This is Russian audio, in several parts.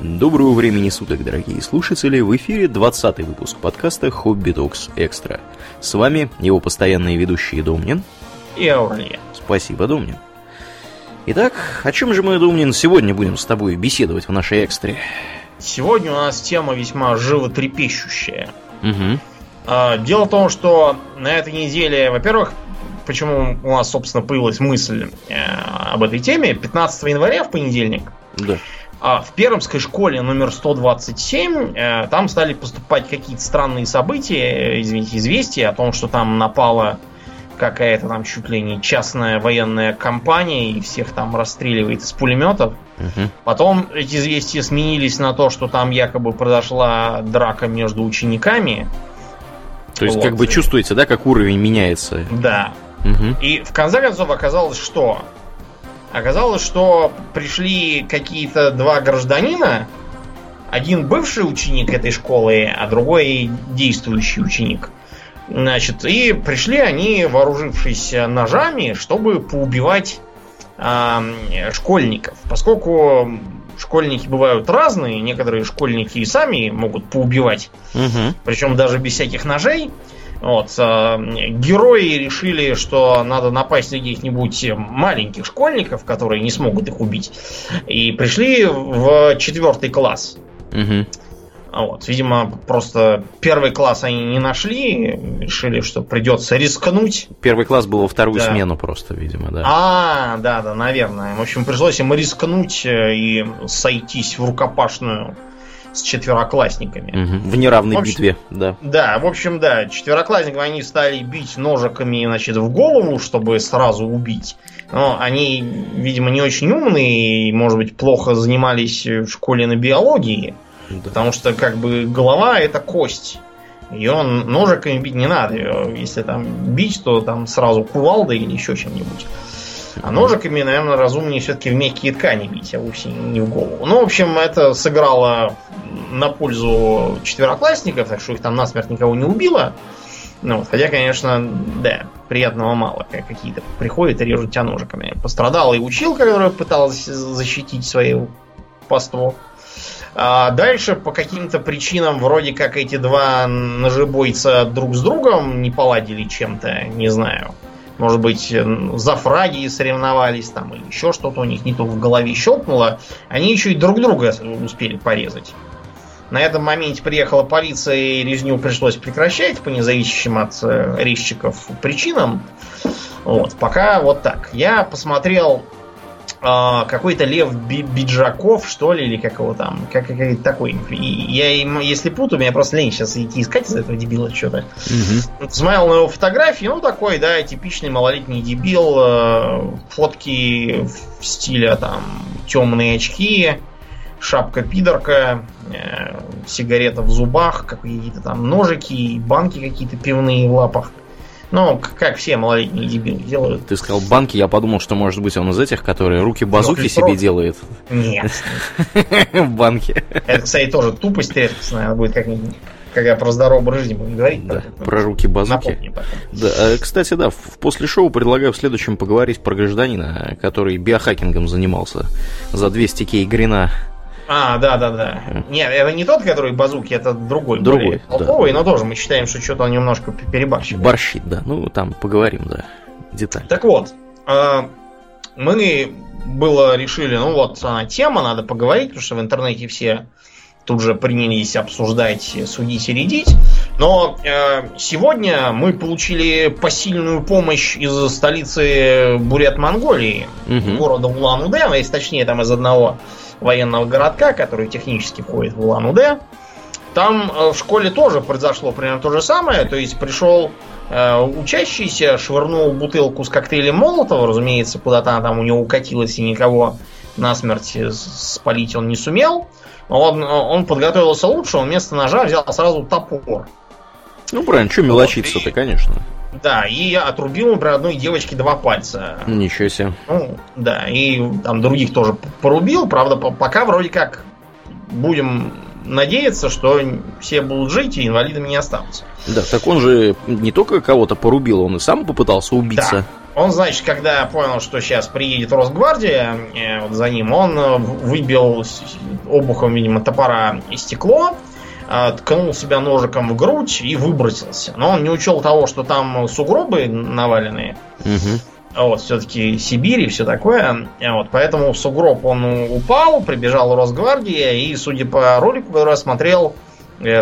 Доброго времени суток, дорогие слушатели! В эфире 20 выпуск подкаста «Хобби Токс Экстра». С вами его постоянные ведущие Домнин и Аурлия. Спасибо, Домнин. Итак, о чем же мы, Домнин, сегодня будем с тобой беседовать в нашей экстре? Сегодня у нас тема весьма животрепещущая. Угу. Дело в том, что на этой неделе, во-первых, почему у нас, собственно, появилась мысль э, об этой теме, 15 января в понедельник да. А в Пермской школе номер 127 э, там стали поступать какие-то странные события, э, извините, известия о том, что там напала какая-то там чуть ли не частная военная компания и всех там расстреливает из пулеметов. Угу. Потом эти известия сменились на то, что там якобы произошла драка между учениками. То есть, вот. как бы чувствуете, да, как уровень меняется? Да. Угу. И в конце концов оказалось, что Оказалось, что пришли какие-то два гражданина, один бывший ученик этой школы, а другой действующий ученик. Значит, и пришли они, вооружившись ножами, чтобы поубивать э, школьников. Поскольку школьники бывают разные, некоторые школьники и сами могут поубивать, угу. причем даже без всяких ножей. Вот, э, герои решили, что надо напасть на каких-нибудь маленьких школьников, которые не смогут их убить. И пришли в четвертый класс. Угу. Вот, видимо, просто первый класс они не нашли, решили, что придется рискнуть. Первый класс был во вторую да. смену просто, видимо, да. А, да, да, наверное. В общем, пришлось им рискнуть э, и сойтись в рукопашную с четвероклассниками. Угу, в неравной в общем, битве, да. Да, в общем, да, четвероклассников они стали бить ножиками, значит, в голову, чтобы сразу убить. Но они, видимо, не очень умные и, может быть, плохо занимались в школе на биологии. Да. Потому что, как бы, голова это кость. Он ножиками бить не надо. Если там бить, то там сразу кувалдой или еще чем-нибудь. А ножиками, наверное, разумнее все-таки в мягкие ткани бить, а вовсе не в голову. Ну, в общем, это сыграло на пользу четвероклассников, так что их там насмерть никого не убило. Ну, вот, хотя, конечно, да, приятного мало. Какие-то приходят и режут тебя ножиками. Пострадала и училка, которая пыталась защитить свою паству. А дальше по каким-то причинам вроде как эти два ножебойца друг с другом не поладили чем-то, не знаю. Может быть, за фраги соревновались там или еще что-то у них не то в голове щелкнуло. Они еще и друг друга успели порезать. На этом моменте приехала полиция и резню пришлось прекращать по независящим от э, резчиков причинам. Вот, пока вот так. Я посмотрел э, какой-то Лев Биджаков, что ли, или как его там, как, как такой. Я, если путаю, меня просто лень сейчас идти искать из этого дебила что-то. Угу. Смотрел на его фотографии, ну такой, да, типичный малолетний дебил, э, фотки в стиле там темные очки, шапка-пидорка, э, сигарета в зубах, какие-то там ножики, банки какие-то пивные в лапах. Ну, как все малолетние дебилы делают. Ты сказал банки, я подумал, что может быть он из этих, которые руки базуки ну, себе делает. Нет. В банке. Это, кстати, тоже тупость редкостная, будет как-нибудь когда про здоровый жизни будем говорить. Да, про руки базуки. Да, э, кстати, да, после шоу предлагаю в следующем поговорить про гражданина, который биохакингом занимался за 200 кей грина а, да, да, да. Нет, это не тот, который базуки, это другой. Другой. Толковый, да. но тоже мы считаем, что что-то он немножко перебарщивает. Борщит, да. Ну, там поговорим, да. Деталь. Так вот, а, мы было решили, ну вот она тема, надо поговорить, потому что в интернете все тут же принялись обсуждать, судить и рядить. Но э, сегодня мы получили посильную помощь из столицы Бурят-Монголии, угу. города Улан-Удэ, а если точнее там из одного военного городка, который технически входит в Улан-Удэ. Там э, в школе тоже произошло примерно то же самое. То есть пришел э, учащийся, швырнул бутылку с коктейлем Молотова, разумеется, куда-то она там у него укатилась и никого насмерть спалить он не сумел. Он, он подготовился лучше, он вместо ножа взял сразу топор. Ну, правильно, что мелочиться-то, конечно. Да, и отрубил, например, одной девочке два пальца. Ничего себе. Ну, да, и там других тоже порубил. Правда, пока вроде как будем надеяться, что все будут жить и инвалидами не останутся. Да, так он же не только кого-то порубил, он и сам попытался убиться. Да. Он, значит, когда понял, что сейчас приедет Росгвардия, э, вот за ним, он э, выбил обухом, видимо, топора и стекло, э, ткнул себя ножиком в грудь и выбросился. Но он не учел того, что там сугробы наваленные. Угу. Вот, все-таки Сибирь и все такое. Вот, поэтому в сугроб он упал, прибежал Росгвардия и, судя по ролику, который я смотрел,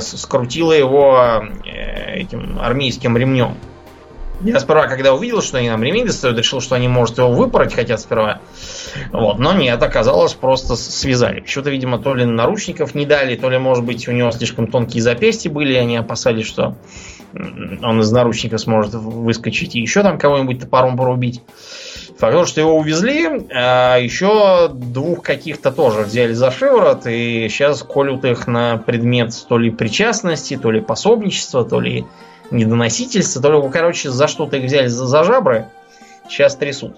скрутила его этим армейским ремнем. Я сперва, когда увидел, что они нам ремень достают, решил, что они, может, его выпороть хотят сперва. Вот, но нет, оказалось, просто связали. Почему-то, видимо, то ли наручников не дали, то ли, может быть, у него слишком тонкие запястья были, и они опасались, что он из наручника сможет выскочить и еще там кого-нибудь топором порубить. Факт, что его увезли, а еще двух каких-то тоже взяли за шиворот, и сейчас колют их на предмет то ли причастности, то ли пособничества, то ли недоносительство, только, короче, за что-то их взяли за, за жабры, сейчас трясут.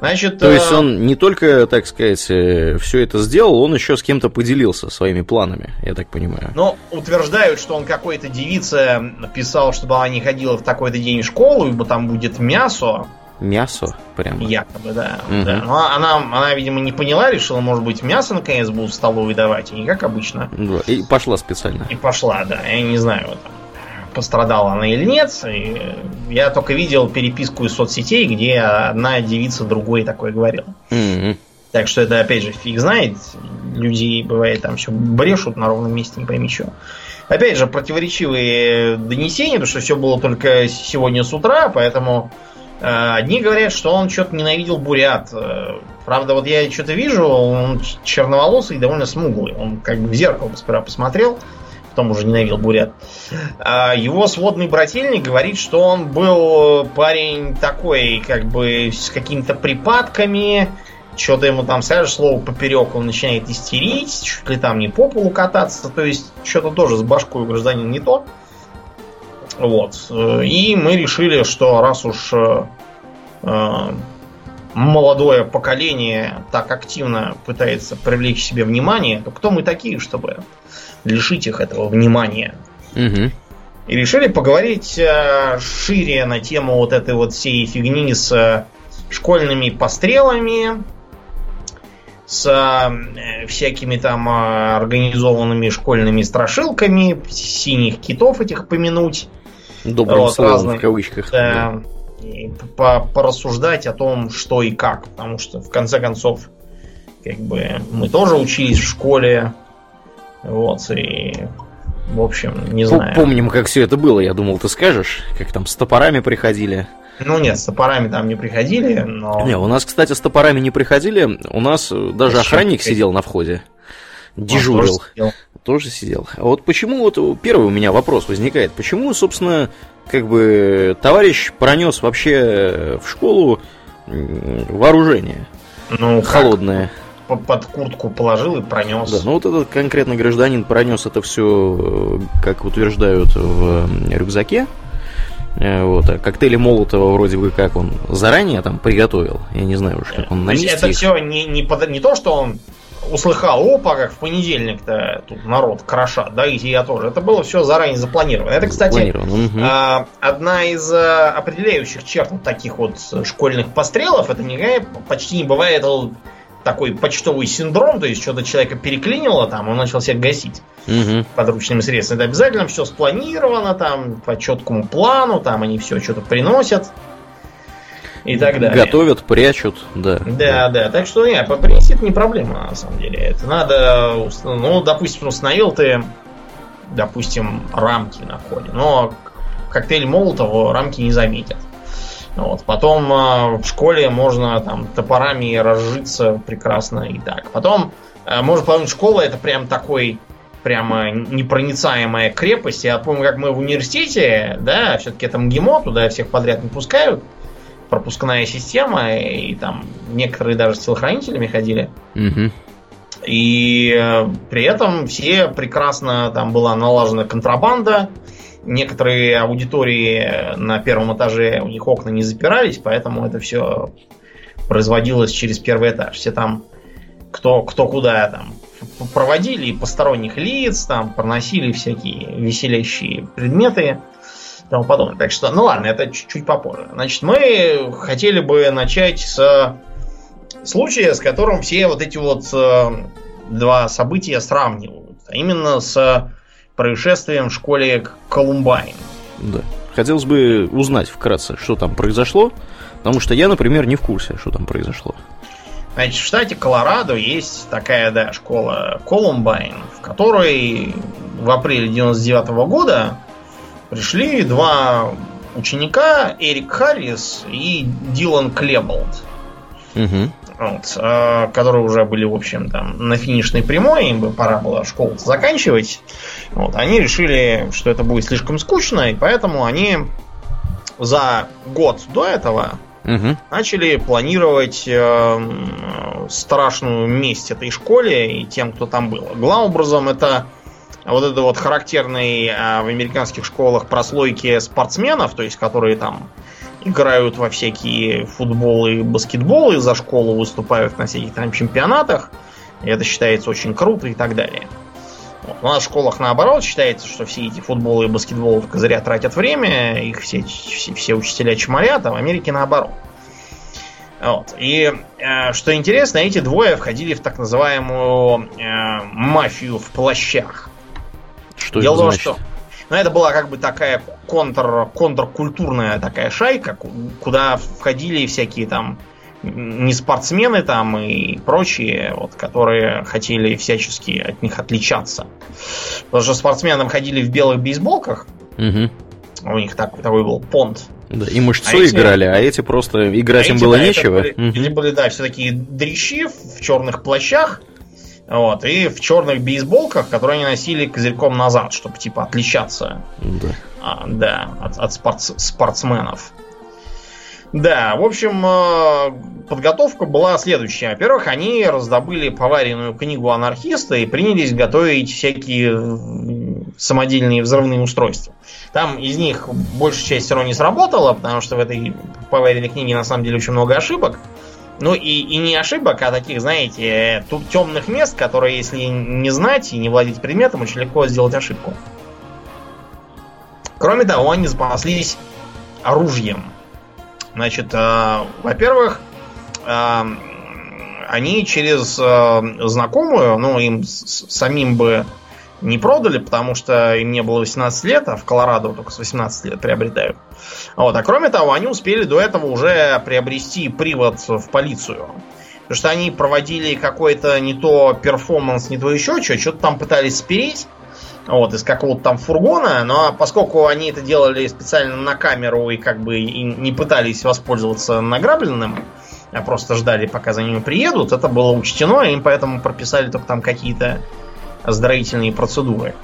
Значит, То есть э, он не только, так сказать, э, все это сделал, он еще с кем-то поделился своими планами, я так понимаю. Ну, утверждают, что он какой-то девице написал, чтобы она не ходила в такой-то день в школу, ибо там будет мясо. Мясо, прямо. Якобы, да. Угу. да. Но она, она, видимо, не поняла, решила, может быть, мясо наконец будут в столовой давать, и не как обычно. Да, и пошла специально. И пошла, да. Я не знаю, там, пострадала она или нет. Я только видел переписку из соцсетей, где одна девица другой такое говорила. Mm-hmm. Так что это, опять же, фиг знает. Люди, бывает, там все брешут на ровном месте, не пойми что. Опять же, противоречивые донесения, потому что все было только сегодня с утра, поэтому э, одни говорят, что он что-то ненавидел бурят. Э, правда, вот я что-то вижу, он черноволосый и довольно смуглый. Он как бы в зеркало сперва посмотрел, потом уже ненавидел бурят. А его сводный брательник говорит, что он был парень такой, как бы с какими-то припадками, что-то ему там скажешь слово поперек, он начинает истерить, чуть ли там не по полу кататься, то есть что-то тоже с башкой у гражданина не то. Вот. И мы решили, что раз уж э, э, молодое поколение так активно пытается привлечь себе внимание, то кто мы такие, чтобы лишить их этого внимания. Угу. И решили поговорить э, шире на тему вот этой вот всей фигни с э, школьными пострелами, с э, всякими там организованными школьными страшилками, синих китов этих помянуть. Добрым вот, словом разных, в кавычках. Да, и по порассуждать о том, что и как. Потому что, в конце концов, как бы мы тоже учились в школе, вот, и в общем, не знаю. Помним, как все это было, я думал, ты скажешь, как там с топорами приходили. Ну нет, с топорами там не приходили, но... Не, у нас, кстати, с топорами не приходили, у нас даже Зачем охранник приходили? сидел на входе, дежурил. Тоже сидел. тоже сидел. А вот почему, вот первый у меня вопрос возникает, почему, собственно, как бы товарищ пронес вообще в школу вооружение? Ну, холодное. Как? Под куртку положил и пронес. Да, ну вот этот конкретно гражданин пронес это все, э, как утверждают, в рюкзаке. Э, вот, а коктейли Молотова вроде бы как он заранее там приготовил. Я не знаю уж, как он на месте. Это их... все не, не, под, не то, что он услыхал, опа, как в понедельник-то тут народ крошат, да, и я тоже. Это было все заранее запланировано. Это, кстати, угу. одна из э, определяющих черт таких вот школьных пострелов. Это никакая почти не бывает такой почтовый синдром, то есть что-то человека переклинило, там, он начал себя гасить угу. подручными средствами. Это обязательно все спланировано, там, по четкому плану, там они все что-то приносят и так далее. Готовят, прячут, да. Да, да. Так что нет, приносит не проблема, на самом деле. Это надо, ну, допустим, установил ты, допустим, рамки на входе, но коктейль Молотова рамки не заметят. Вот. Потом э, в школе можно там топорами разжиться прекрасно и так. Потом э, можно подумать, школа это прям такой прямо непроницаемая крепость. Я помню, как мы в университете, да, все-таки это МГИМО, туда всех подряд не пускают. Пропускная система, и там некоторые даже с телохранителями ходили. Угу. И э, при этом все прекрасно там была налажена контрабанда некоторые аудитории на первом этаже, у них окна не запирались, поэтому это все производилось через первый этаж. Все там кто, кто куда там проводили посторонних лиц, там проносили всякие веселящие предметы. и тому подобное. Так что, ну ладно, это чуть-чуть попозже. Значит, мы хотели бы начать с случая, с которым все вот эти вот э, два события сравнивают. А именно с происшествием в школе Колумбайн. Да. Хотелось бы узнать вкратце, что там произошло, потому что я, например, не в курсе, что там произошло. Значит, в штате Колорадо есть такая, да, школа Колумбайн, в которой в апреле 99 -го года пришли два ученика, Эрик Харрис и Дилан Клеболд. Угу. Вот, э, которые уже были, в общем, там на финишной прямой, им бы пора было школу заканчивать. Вот, они решили, что это будет слишком скучно, и поэтому они за год до этого угу. начали планировать э, страшную месть этой школе и тем, кто там был. Главным образом это вот это вот характерный э, в американских школах прослойки спортсменов, то есть которые там играют во всякие футболы и баскетболы, за школу выступают на всяких там чемпионатах. И это считается очень круто и так далее. Вот. У нас в школах наоборот считается, что все эти футболы и баскетболы только зря тратят время, их все, все, все учителя чморят, а в Америке наоборот. Вот. И э, что интересно, эти двое входили в так называемую э, мафию в плащах. Что Дело это значит? Том, что, ну, это была как бы такая контр, контркультурная такая шайка, куда входили всякие там не спортсмены там и прочие, вот, которые хотели всячески от них отличаться. Потому что спортсмены ходили в белых бейсболках. Угу. У них так, такой был понт. Да, и мышцу а играли, эти, а эти просто играть а им эти, было да, нечего. Были, угу. Эти были, да, все такие дрищи в черных плащах. Вот, и в черных бейсболках, которые они носили козырьком назад, чтобы типа отличаться. Да. А, да, от, от спортс, спортсменов. Да, в общем, э, подготовка была следующая. Во-первых, они раздобыли поваренную книгу анархиста и принялись готовить всякие э, самодельные взрывные устройства. Там из них большая часть все равно не сработала, потому что в этой поваренной книге на самом деле очень много ошибок. Ну и, и не ошибок, а таких, знаете, тут темных мест, которые, если не знать и не владеть предметом, очень легко сделать ошибку. Кроме того, они запаслись оружием. Значит, э, во-первых, э, они через э, знакомую, ну, им с, самим бы не продали, потому что им не было 18 лет, а в Колорадо только с 18 лет приобретают. Вот. А кроме того, они успели до этого уже приобрести привод в полицию. Потому что они проводили какой-то не то перформанс, не то еще что, что-то там пытались спереть вот, из какого-то там фургона, но поскольку они это делали специально на камеру и как бы и не пытались воспользоваться награбленным, а просто ждали, пока за ними приедут, это было учтено, и им поэтому прописали только там какие-то оздоровительные процедуры.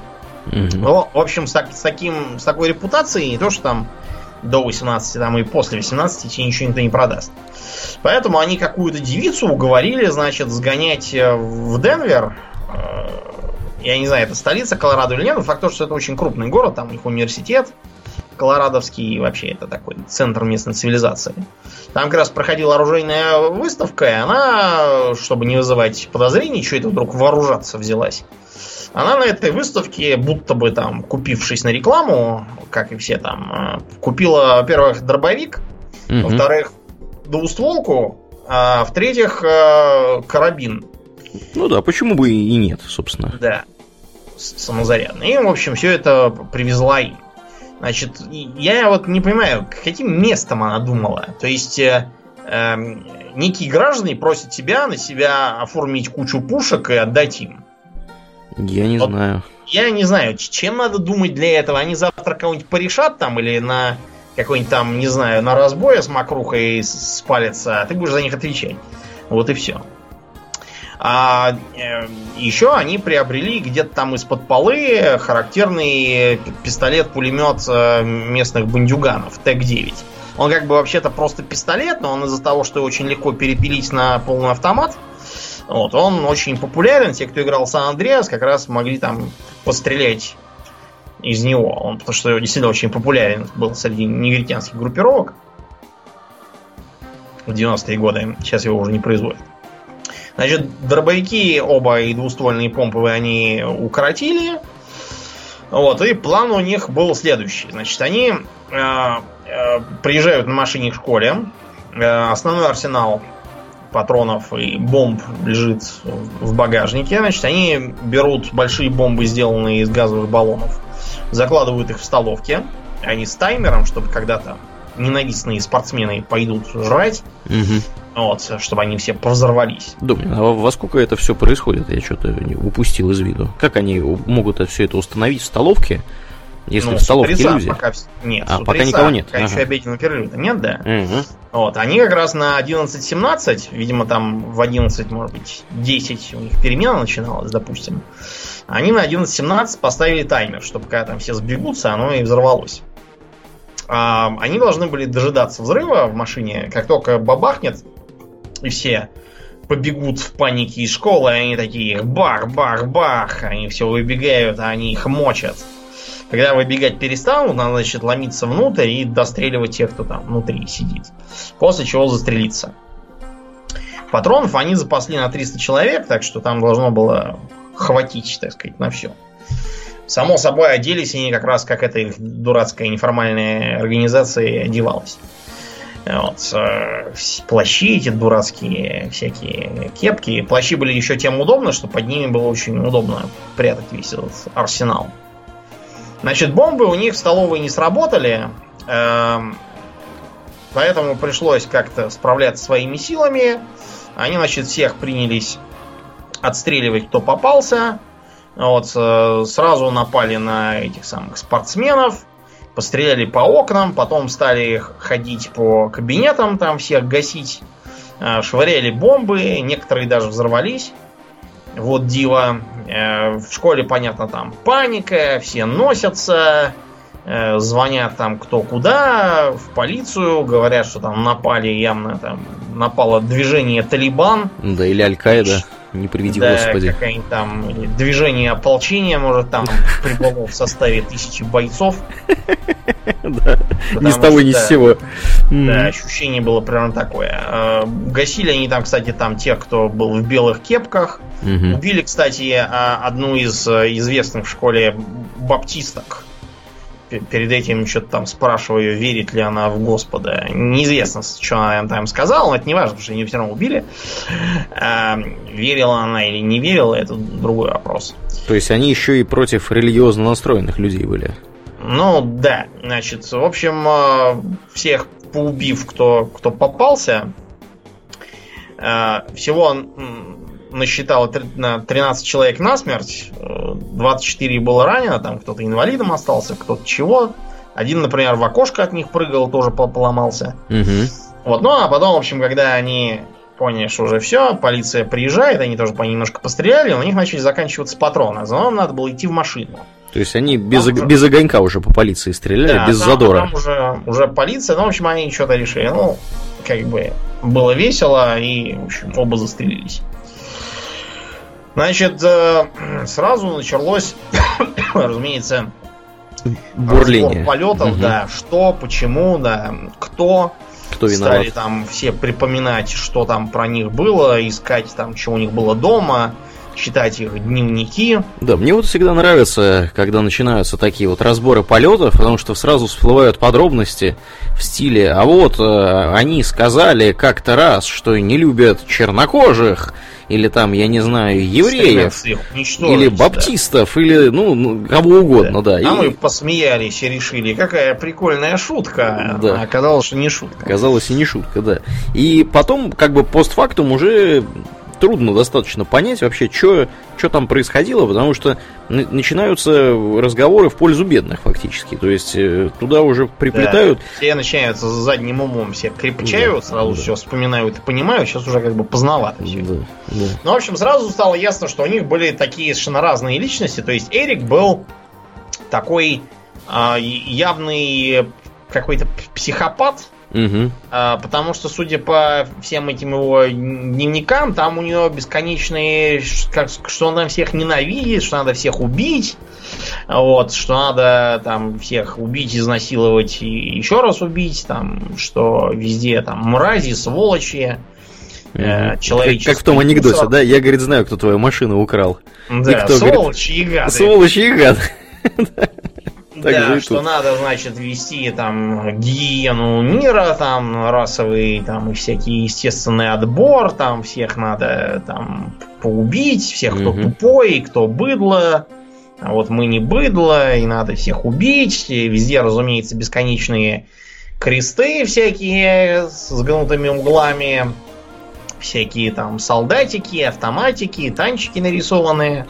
Угу. Ну, в общем, с, так, с, таким, с такой репутацией не то, что там до 18, там и после 18 тебе ничего никто не продаст. Поэтому они какую-то девицу уговорили, значит, сгонять э, в Денвер. Э, я не знаю, это столица Колорадо или нет, но факт то, что это очень крупный город, там их университет колорадовский, вообще это такой центр местной цивилизации. Там как раз проходила оружейная выставка, и она, чтобы не вызывать подозрений, что это вдруг вооружаться взялась. Она на этой выставке, будто бы там, купившись на рекламу, как и все там, э, купила, во-первых, дробовик, угу. во-вторых, двустволку, а в-третьих, э, карабин. Ну да, почему бы и нет, собственно. Да, самозарядный. И, в общем, все это привезла им. Значит, я вот не понимаю, каким местом она думала. То есть, э, э, некие граждане просят тебя на себя оформить кучу пушек и отдать им. Я не вот знаю. Я не знаю, чем надо думать для этого. Они завтра кого-нибудь порешат там или на какой-нибудь там, не знаю, на разбое с макрухой спалятся, а ты будешь за них отвечать. Вот и все. А э, еще они приобрели где-то там из-под полы характерный пистолет-пулемет э, местных бандюганов ТЭК-9. Он как бы вообще-то просто пистолет, но он из-за того, что очень легко перепилить на полный автомат, вот, он очень популярен. Те, кто играл Сан Андреас, как раз могли там пострелять из него. Он, потому что действительно очень популярен был среди негритянских группировок в 90-е годы. Сейчас его уже не производят. Значит, дробовики оба и двуствольные помповые они укоротили. Вот, и план у них был следующий. Значит, они э, э, приезжают на машине к школе. Э, основной арсенал патронов и бомб лежит в багажнике. Значит, они берут большие бомбы, сделанные из газовых баллонов, закладывают их в столовке. Они с таймером, чтобы когда-то ненавистные спортсмены пойдут жрать. Угу. Вот, чтобы они все взорвались. Думаю, а во сколько это все происходит? Я что-то упустил из виду. Как они могут все это установить в столовке? Если ну, в столовке иллюзия? Пока... Нет, а, пока никого нет. Пока ага. еще обеденного перерыва нет, да. Угу. Вот, они как раз на 11.17, видимо, там в 11, может быть, 10 у них перемена начиналась, допустим. Они на 11.17 поставили таймер, чтобы когда там все сбегутся, оно и взорвалось. А, они должны были дожидаться взрыва в машине, как только бабахнет, и все побегут в панике из школы, они такие бах, бах, бах, они все выбегают, а они их мочат. Когда выбегать перестанут, надо, значит, ломиться внутрь и достреливать тех, кто там внутри сидит. После чего застрелиться. Патронов они запасли на 300 человек, так что там должно было хватить, так сказать, на все. Само собой, оделись они как раз как эта их дурацкая неформальная организация одевалась. Вот, э, плащи эти дурацкие, всякие кепки. Плащи были еще тем удобно, что под ними было очень удобно прятать весь этот арсенал. Значит, бомбы у них в столовой не сработали, э, поэтому пришлось как-то справляться своими силами. Они, значит, всех принялись отстреливать, кто попался. Вот, э, сразу напали на этих самых спортсменов постреляли по окнам, потом стали ходить по кабинетам, там всех гасить, э, швыряли бомбы, некоторые даже взорвались. Вот дива. Э, в школе, понятно, там паника, все носятся, э, звонят там кто куда, в полицию, говорят, что там напали явно, там напало движение Талибан. Да, или Аль-Каида. Не приведи да, господи. какое-нибудь там движение ополчения, может, там прибыло в составе тысячи бойцов. Да, ни с того, ни с сего. Да, ощущение было примерно такое. А, гасили они там, кстати, там тех, кто был в белых кепках. Убили, кстати, а, одну из э, известных в школе баптисток перед этим что-то там спрашиваю, верит ли она в Господа. Неизвестно, что она там сказала, но это не важно, потому что ее все равно убили. А, верила она или не верила, это другой вопрос. То есть они еще и против религиозно настроенных людей были? Ну, да. Значит, в общем, а, всех поубив, кто, кто попался, а, всего насчитал 13 человек насмерть, 24 было ранено, там кто-то инвалидом остался, кто-то чего. Один, например, в окошко от них прыгал, тоже поломался. Угу. Вот, ну а потом, в общем, когда они поняли, что уже все, полиция приезжает, они тоже по немножко постреляли, у них начали заканчиваться патроны. За надо было идти в машину. То есть они без, уже... без огонька уже по полиции стреляли, да, без там, задора. Там уже, уже полиция, ну, в общем, они что-то решили. Ну, как бы было весело, и, в общем, оба застрелились. Значит, э, сразу началось, разумеется, бурление полетов, угу. да, что, почему, да, кто. Кто виноват? Стали там все припоминать, что там про них было, искать там, что у них было дома, читать их дневники. Да, мне вот всегда нравится, когда начинаются такие вот разборы полетов, потому что сразу всплывают подробности в стиле, а вот э, они сказали как-то раз, что не любят чернокожих, или там, я не знаю, евреев, или баптистов, да. или, ну, ну, кого угодно, да. да. А и... мы посмеялись и решили, какая прикольная шутка, да. а оказалось, что не шутка. Оказалось, и не шутка, да. И потом, как бы, постфактум уже трудно достаточно понять вообще, что там происходило, потому что начинаются разговоры в пользу бедных фактически. То есть э, туда уже приплетают... Да, все начинаются за задним умом, все крепчают, да, сразу да. все вспоминают и понимают, сейчас уже как бы поздновато все. Да, да. Ну, в общем, сразу стало ясно, что у них были такие совершенно разные личности. То есть Эрик был такой э, явный какой-то психопат, Угу. А, потому что, судя по всем этим его дневникам, там у него бесконечные, как, что он там всех ненавидит, что надо всех убить, вот, что надо там всех убить, изнасиловать и еще раз убить, там, что везде там мрази, сволочи. Э, как, как в том анекдоте, да? Я, говорит, знаю, кто твою машину украл. Да, и кто, сволочи говорит, и гады. Сволочи и гады. Да, что надо, значит, вести там гигиену мира, там расовый, там и всякий естественный отбор, там всех надо там поубить, всех, кто тупой, кто быдло. А вот мы не быдло, и надо всех убить. И везде, разумеется, бесконечные кресты всякие с гнутыми углами. Всякие там солдатики, автоматики, танчики нарисованные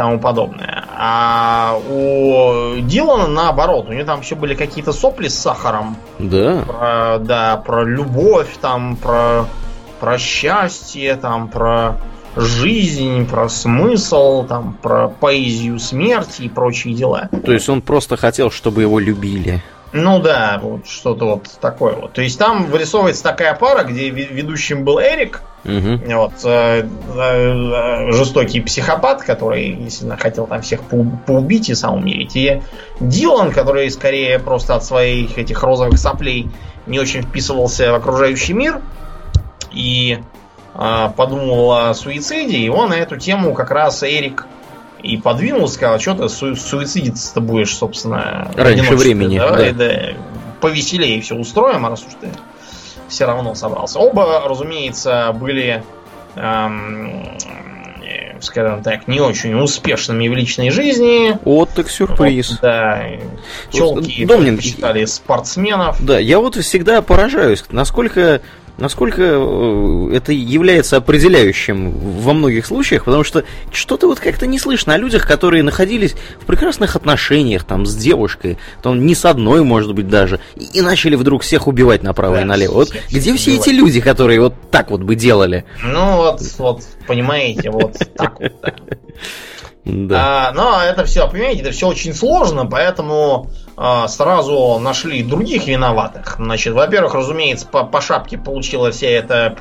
тому подобное. А у Дилана наоборот, у него там еще были какие-то сопли с сахаром. Да. Про, да, про любовь, там, про, про счастье, там, про жизнь, про смысл, там, про поэзию смерти и прочие дела. То есть он просто хотел, чтобы его любили. Ну да, вот что-то вот такое вот. То есть там вырисовывается такая пара, где ведущим был Эрик, угу. вот, э, э, жестокий психопат, который, если хотел там всех поубить и сам умереть, и Дилан, который скорее просто от своих этих розовых соплей не очень вписывался в окружающий мир и э, подумал о суициде, он на эту тему как раз Эрик и подвинул, сказал, что ты су- суицидиться-то будешь, собственно, раньше времени. Давай, да. да, повеселее все устроим, раз уж ты все равно собрался. Оба, разумеется, были, эм, скажем так, не очень успешными в личной жизни. Вот так сюрприз. Вот, да. Телки Домнин, считали спортсменов. Да, я вот всегда поражаюсь, насколько насколько э, это является определяющим во многих случаях, потому что что-то вот как-то не слышно о людях, которые находились в прекрасных отношениях там с девушкой, там не с одной, может быть, даже, и, и начали вдруг всех убивать направо да, и налево. Вот где все эти люди, которые вот так вот бы делали? Ну вот, вот, понимаете, вот так вот. Да. А, но это все, понимаете, это все очень сложно, поэтому а, сразу нашли других виноватых. Значит, во-первых, разумеется, по, по шапке получила вся эта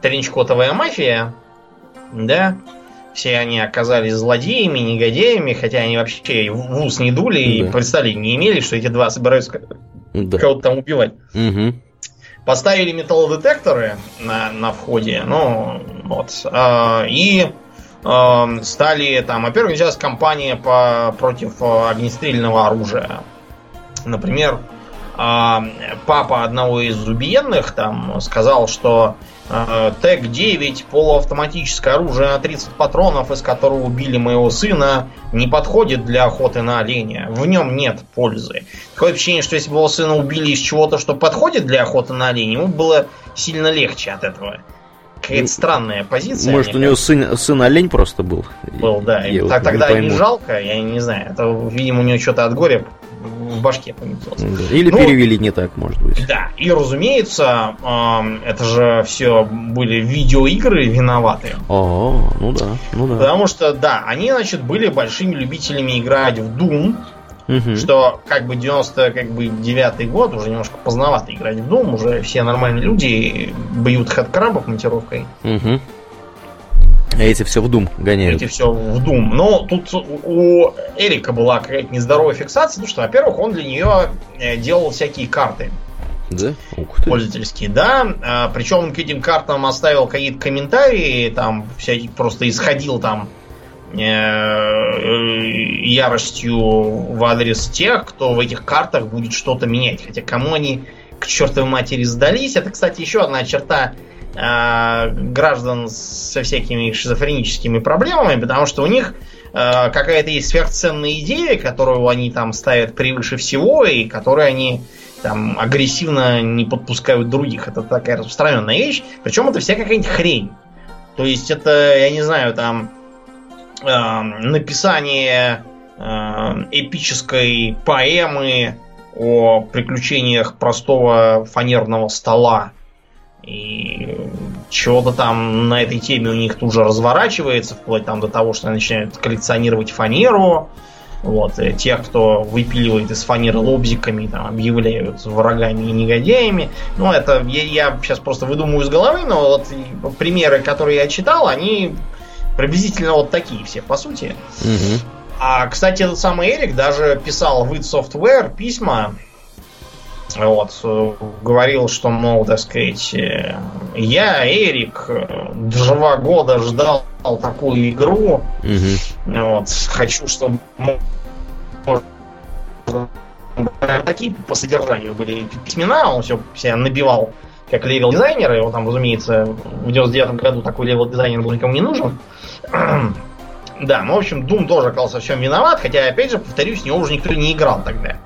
тренчкотовая мафия, да, все они оказались злодеями, негодяями, хотя они вообще в ус не дули да. и представления не имели, что эти два собираются да. кого-то там убивать. Угу. Поставили металлодетекторы на, на входе, ну, вот, э, и стали там, во-первых, сейчас кампания по, против э, огнестрельного оружия. Например, э, папа одного из убиенных там сказал, что э, ТЭК-9 полуавтоматическое оружие на 30 патронов, из которого убили моего сына, не подходит для охоты на оленя. В нем нет пользы. Такое ощущение, что если бы его сына убили из чего-то, что подходит для охоты на оленя, ему было сильно легче от этого какая-то странная позиция. Может, у него сын, сын олень просто был? Был, да. Я так, вот тогда не, не жалко, я не знаю. Это, видимо, у него что-то от горя в башке пометилось. Или ну, перевели не так, может быть. Да, и разумеется, э, это же все были видеоигры виноваты. О, ну да, ну да. Потому что, да, они, значит, были большими любителями играть в Doom. Угу. Что как бы 90 как бы девятый год, уже немножко поздновато играть в Doom, уже все нормальные люди бьют хэдкрабов монтировкой. Угу. А эти все в Doom гоняют. Эти все в Doom. Но тут у Эрика была какая-то нездоровая фиксация, потому что, во-первых, он для нее э, делал всякие карты. Да? Ух ты. Пользовательские, да. А, причем он к этим картам оставил какие-то комментарии, там всякие просто исходил там яростью в адрес тех, кто в этих картах будет что-то менять. Хотя кому они к чертовой матери сдались. Это, кстати, еще одна черта э, граждан со всякими шизофреническими проблемами, потому что у них э, какая-то есть сверхценная идея, которую они там ставят превыше всего, и которой они там агрессивно не подпускают других. Это такая распространенная вещь. Причем это вся какая-нибудь хрень. То есть это, я не знаю, там э, написание э, эпической поэмы о приключениях простого фанерного стола. И чего-то там на этой теме у них тут же разворачивается, вплоть там до того, что они начинают коллекционировать фанеру. Вот, и тех, кто выпиливает из фанеры лобзиками, там, объявляют врагами и негодяями. Ну, это я, я сейчас просто выдумываю из головы, но вот примеры, которые я читал, они Приблизительно вот такие все, по сути. Угу. А, кстати, этот самый Эрик даже писал в id Software письма. Вот, говорил, что, мол, так сказать, э, я, Эрик, два года ждал такую игру. Угу. Вот, хочу, чтобы такие по содержанию были письмена, он все себя набивал как level designer, и он там, разумеется, в 99 году такой level designer был никому не нужен. да, ну, в общем, Doom тоже оказался всем виноват, хотя, опять же, повторюсь, в него уже никто не играл тогда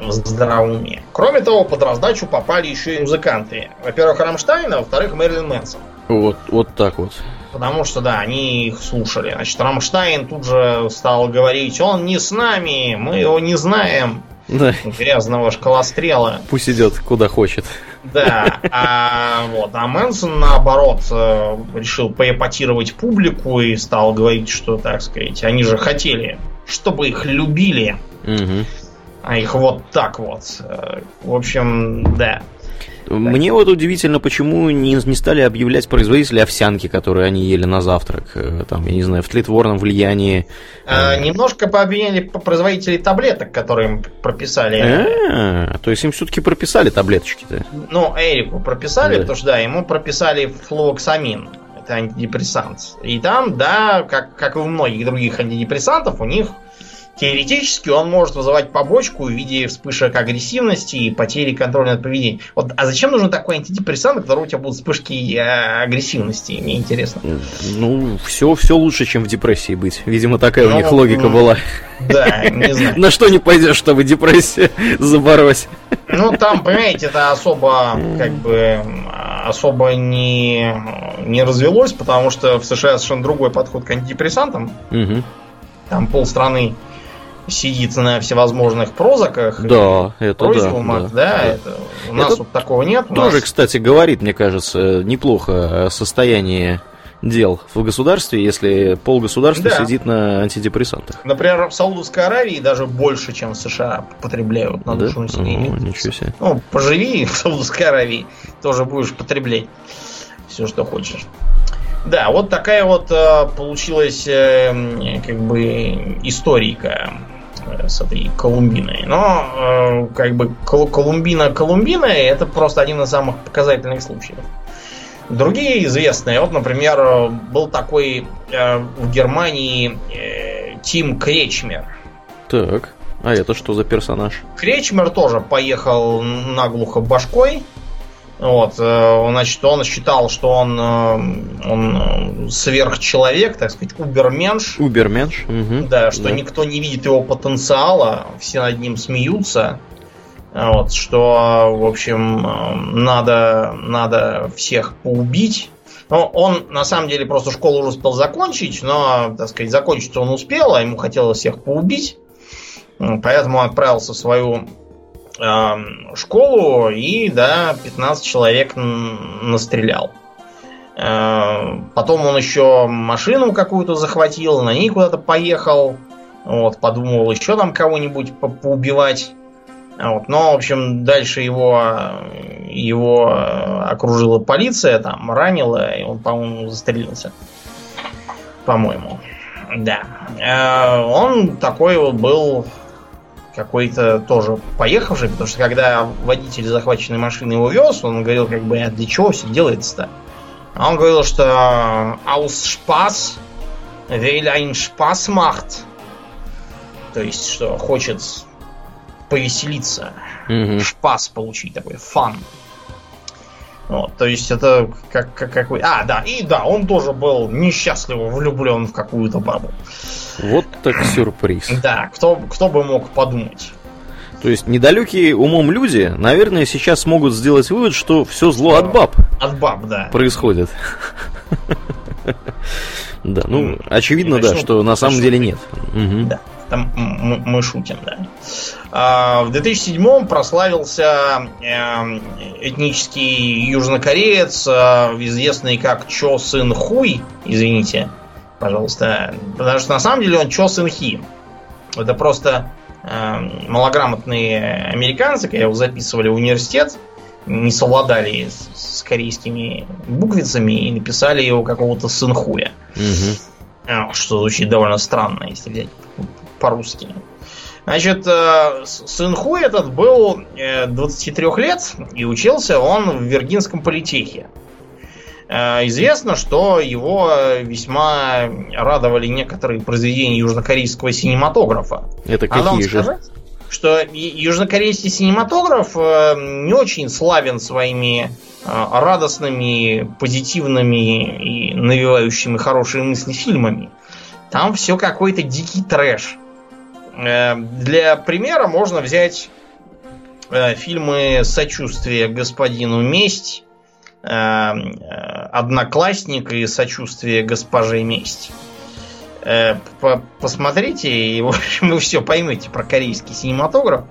в здравом уме. Кроме того, под раздачу попали еще и музыканты. Во-первых, Рамштайн, а во-вторых, Мэрилин Мэнсон. Вот, вот так вот. Потому что, да, они их слушали. Значит, Рамштайн тут же стал говорить, он не с нами, мы его не знаем. Да. Грязного шкалострела. Пусть идет куда хочет. Да, а, вот, а Мэнсон, наоборот, э, решил поэпатировать публику и стал говорить, что, так сказать, они же хотели, чтобы их любили. Угу. А их вот так вот. Э, в общем, да. Мне вот удивительно, почему не, не стали объявлять производители овсянки, которые они ели на завтрак. Э, там, я не знаю, в тлетворном влиянии. А, немножко пообвиняли производителей таблеток, которые им прописали. А, то есть им все-таки прописали таблеточки-то? Ну, Эрику прописали, да. потому что да, ему прописали флуоксамин. Это антидепрессант. И там, да, как, как и у многих других антидепрессантов, у них Теоретически он может вызывать побочку в виде вспышек агрессивности и потери контроля над поведением. Вот, а зачем нужен такой антидепрессант, который у тебя будут вспышки э, агрессивности? Мне интересно. Ну, все, все лучше, чем в депрессии быть. Видимо, такая ну, у них логика ну, была. Да, не знаю. На что не пойдешь, чтобы депрессию забороть? Ну, там, понимаете, это особо, как бы, особо не, не развелось, потому что в США совершенно другой подход к антидепрессантам. Угу. Там полстраны сидит на всевозможных прозаках. Да, это прозиумах, да. Да, да. Это, у нас это вот такого нет. Тоже, нас... кстати, говорит, мне кажется, неплохо о состоянии дел в государстве, если полгосударства да. сидит на антидепрессантах. Например, в Саудовской Аравии даже больше, чем в США потребляют на душу да? населения. О, ничего себе. Ну, поживи в Саудовской Аравии, тоже будешь потреблять все, что хочешь. Да, вот такая вот э, получилась э, как бы историка с этой Колумбиной. Но э, как бы Колумбина Колумбина это просто один из самых показательных случаев. Другие известные, вот, например, был такой э, в Германии э, Тим Кречмер. Так, а это что за персонаж? Кречмер тоже поехал наглухо башкой вот, э, значит, он считал, что он, э, он э, сверхчеловек, так сказать, уберменш. Уберменш. Угу. Да, что да. никто не видит его потенциала, все над ним смеются. Вот, что, в общем, надо, надо всех поубить. Но он, на самом деле, просто школу уже успел закончить, но, так сказать, закончить он успел, а ему хотелось всех поубить. Поэтому он отправился в свою школу и, да, 15 человек настрелял. Потом он еще машину какую-то захватил, на ней куда-то поехал. Вот, подумал еще там кого-нибудь по поубивать. Вот, но, в общем, дальше его, его окружила полиция, там, ранила, и он, по-моему, застрелился. По-моему. Да. Он такой вот был какой-то тоже поехавший, потому что когда водитель захваченной машины его вез, он говорил, как бы, а для чего все делается-то? А он говорил, что aus Spaß will ein Spaß macht. То есть, что хочет повеселиться, mm-hmm. шпас получить такой, фан. Вот, то есть это как, как какой... А, да, и да, он тоже был несчастливо влюблен в какую-то бабу. Вот так сюрприз. Да, кто, кто бы мог подумать. То есть недалекие умом люди, наверное, сейчас могут сделать вывод, что все зло от баб. От баб, да. Происходит. Да, ну, очевидно, да, что на самом деле нет. Да, там мы шутим, да. А, в 2007 прославился эм, этнический южнокореец, э, известный как Чо Сын Хуй, извините, пожалуйста, потому что на самом деле он Чо Сын Хи. Это просто э, малограмотные американцы, когда его записывали в университет, не совладали с, с корейскими буквицами и написали его какого-то Сынхуя. Угу. Что звучит довольно странно, если взять по-русски. Значит, э, сын Хуй этот был 23 э, лет, и учился он в Виргинском политехе. Э, известно, что его весьма радовали некоторые произведения южнокорейского синематографа. Это какие же? Сказать, что южнокорейский синематограф не очень славен своими радостными, позитивными и навевающими хорошие мысли фильмами. Там все какой-то дикий трэш. Для примера можно взять фильмы «Сочувствие господину месть», э, одноклассник и сочувствие госпоже месть. Э, посмотрите, и в общем вы все поймете про корейский синематограф.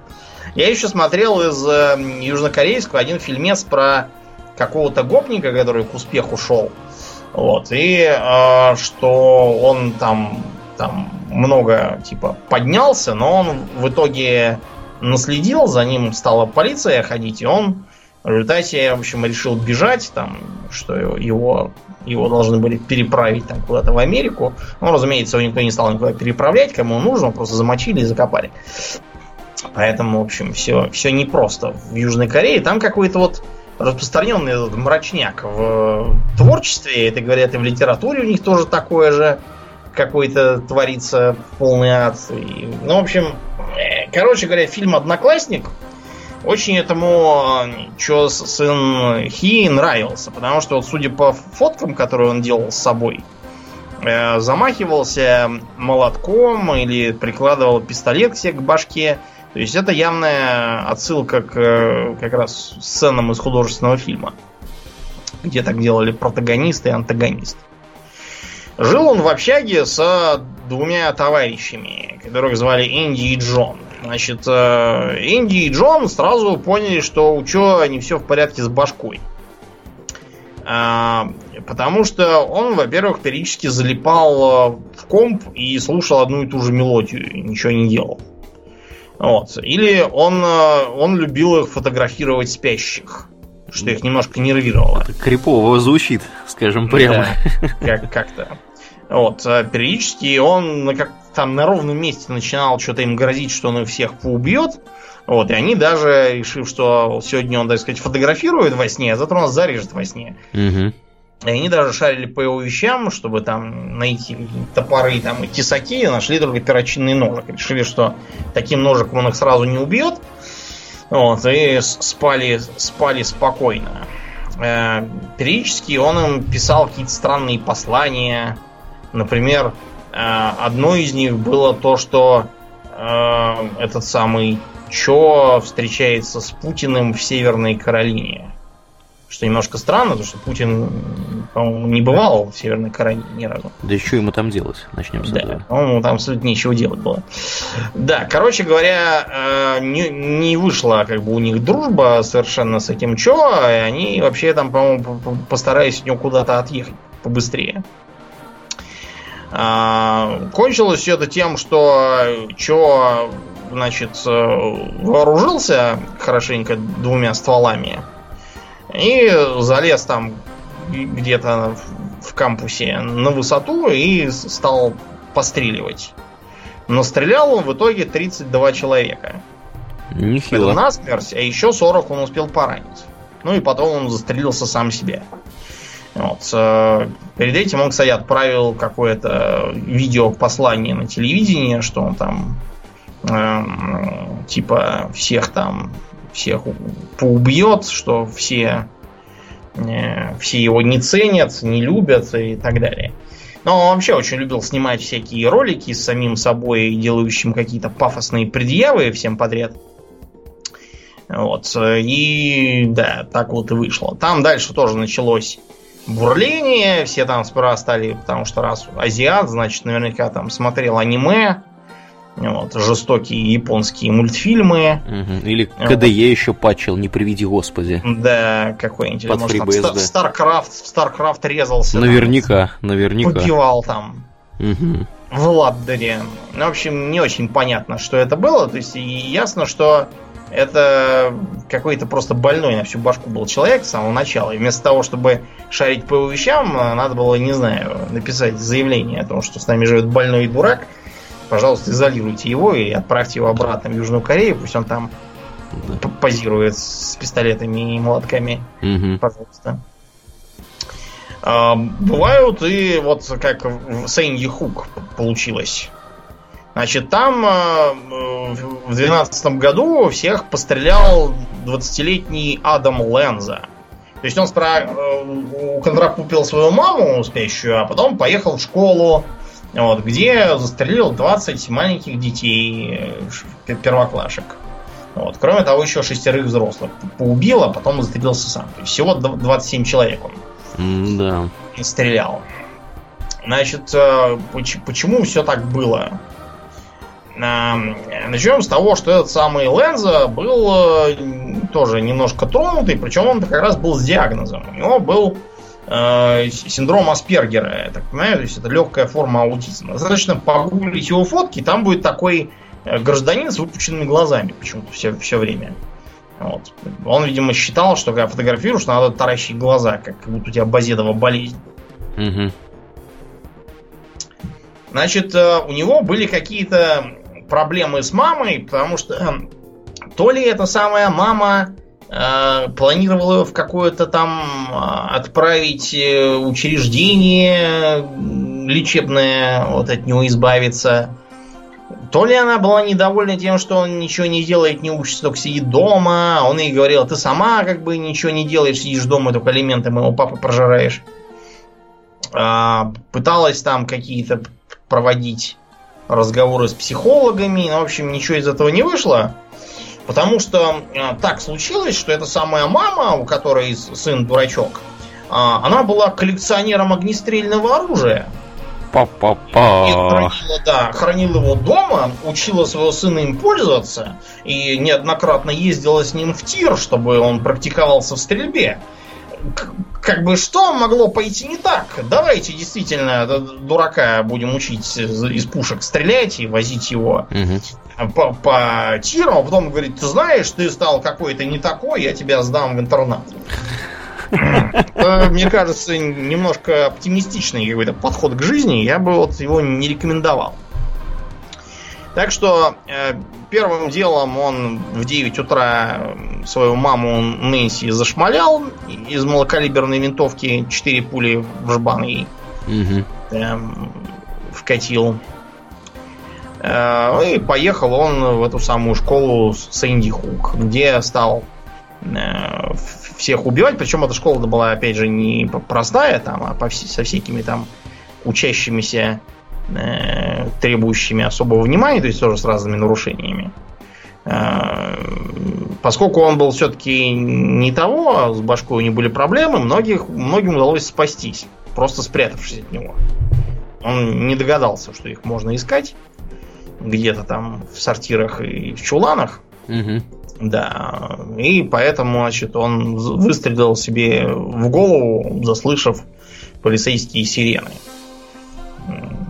Я еще смотрел из э, южнокорейского один фильмец про какого-то гопника, который к успеху шел. Вот, и э, что он там, там много типа поднялся, но он в итоге наследил, за ним стала полиция ходить, и он в результате в общем, решил бежать, там, что его, его должны были переправить там куда-то в Америку. Ну, разумеется, его никто не стал никуда переправлять, кому нужно, просто замочили и закопали. Поэтому, в общем, все, все непросто в Южной Корее. Там какой-то вот распространенный этот мрачняк в творчестве, это говорят и в литературе у них тоже такое же какой-то творится полный ад. И, ну, в общем, э, короче говоря, фильм «Одноклассник» Очень этому Чо сын Хи нравился, потому что вот судя по фоткам, которые он делал с собой, э, замахивался молотком или прикладывал пистолет себе к башке. То есть это явная отсылка к э, как раз сценам из художественного фильма, где так делали протагонист и антагонист. Жил он в общаге с двумя товарищами, которых звали Энди и Джон. Значит, э, Инди и Джон сразу поняли, что у Чо не все в порядке с башкой. А, потому что он, во-первых, периодически залипал э, в комп и слушал одну и ту же мелодию, и ничего не делал. Вот. Или он, э, он любил их фотографировать спящих, что их немножко нервировало. Это крипово звучит, скажем прямо. Да, как- как-то. Вот, периодически он как там на ровном месте начинал что-то им грозить, что он их всех поубьет. Вот, и они даже, решив, что сегодня он, так сказать, фотографирует во сне, а завтра он зарежет во сне. Угу. И они даже шарили по его вещам, чтобы там найти топоры там, и тесаки, и нашли только перочинный ножик. Решили, что таким ножиком он их сразу не убьет. Вот, и спали, спали спокойно. Э, периодически он им писал какие-то странные послания. Например, Э, одно из них было то, что э, этот самый Чо встречается с Путиным в Северной Каролине. Что немножко странно, потому что Путин, по-моему, не бывал в Северной Каролине ни разу. Да еще ему там делать? Начнем с да, этого. По-моему, там абсолютно нечего делать было. Да, короче говоря, э, не, не вышла как бы у них дружба совершенно с этим Чо, и они вообще там, по-моему, постарались от него куда-то отъехать побыстрее. А, кончилось все это тем, что Чо, значит, вооружился хорошенько двумя стволами и залез там где-то в кампусе на высоту и стал постреливать. Но стрелял он в итоге 32 человека. Нехило. Это насмерть, а еще 40 он успел поранить. Ну и потом он застрелился сам себя. Вот. Э, перед этим он, кстати, отправил какое-то видео послание на телевидении, что он там э, типа всех там всех поубьет, что все э, все его не ценят, не любят и так далее. Но он вообще очень любил снимать всякие ролики с самим собой, делающим какие-то пафосные предъявы всем подряд. Вот. И да, так вот и вышло. Там дальше тоже началось бурление, все там сперва стали, потому что раз азиат, значит, наверняка там смотрел аниме, вот, жестокие японские мультфильмы. Угу. Или KDE вот еще патчил, не приведи господи. Да, какой-нибудь. Под может, там, в StarCraft, в StarCraft резался. Наверняка, там, наверняка. Попивал там. Угу. В ladder е. Ну, в общем, не очень понятно, что это было. То есть, ясно, что это какой-то просто больной на всю башку был человек с самого начала. И вместо того, чтобы шарить по его вещам, надо было, не знаю, написать заявление о том, что с нами живет больной дурак. Пожалуйста, изолируйте его и отправьте его обратно в Южную Корею. Пусть он там позирует с пистолетами и молотками. Угу. Пожалуйста. А, бывают и вот как в Сэнди Хук получилось. Значит, там э, в 2012 году всех пострелял 20-летний Адам Ленза. То есть он спра... Э, контрапупил свою маму спящую, а потом поехал в школу, вот, где застрелил 20 маленьких детей, э, первоклашек. Вот. Кроме того, еще шестерых взрослых поубил, а потом застрелился сам. То есть всего 27 человек он да. стрелял. Значит, э, почему все так было? Начнем с того, что этот самый Ленза был э, тоже немножко тронутый, причем он как раз был с диагнозом. У него был э, синдром Аспергера, я так понимаю, то есть это легкая форма аутизма. Достаточно погуглить его фотки, там будет такой э, гражданин с выпученными глазами почему-то все, все время. Вот. Он, видимо, считал, что когда фотографируешь, надо таращить глаза, как будто у тебя базедова болезнь. Угу. Значит, э, у него были какие-то проблемы с мамой, потому что эм, то ли эта самая мама э, планировала в какое-то там э, отправить э, учреждение лечебное, вот от него избавиться. То ли она была недовольна тем, что он ничего не делает, не учится, только сидит дома. Он ей говорил, ты сама как бы ничего не делаешь, сидишь дома, только элементы моего папы прожираешь. А, пыталась там какие-то проводить разговоры с психологами. Ну, в общем, ничего из этого не вышло. Потому что э, так случилось, что эта самая мама, у которой сын дурачок, э, она была коллекционером огнестрельного оружия. Па-па-па. И хранила, да, хранила его дома, учила своего сына им пользоваться и неоднократно ездила с ним в тир, чтобы он практиковался в стрельбе как бы что могло пойти не так? Давайте действительно дурака будем учить из пушек стрелять и возить его угу. по, по тирам, а потом говорит, ты знаешь, ты стал какой-то не такой, я тебя сдам в интернат. Мне кажется, немножко оптимистичный какой-то подход к жизни, я бы вот его не рекомендовал. Так что э, первым делом он в 9 утра свою маму Нэнси зашмалял из малокалиберной винтовки 4 пули в жбан ей угу. э, вкатил. Э, и поехал он в эту самую школу Сэнди Хук, где стал э, всех убивать. Причем эта школа была, опять же, не простая, там, а по, со всякими там учащимися Э, требующими особого внимания, то есть тоже с разными нарушениями. Э, поскольку он был все-таки не того, а с башкой у него были проблемы, многих, многим удалось спастись, просто спрятавшись от него. Он не догадался, что их можно искать где-то там в сортирах и в чуланах. Угу. Да. И поэтому, значит, он выстрелил себе в голову, заслышав полицейские сирены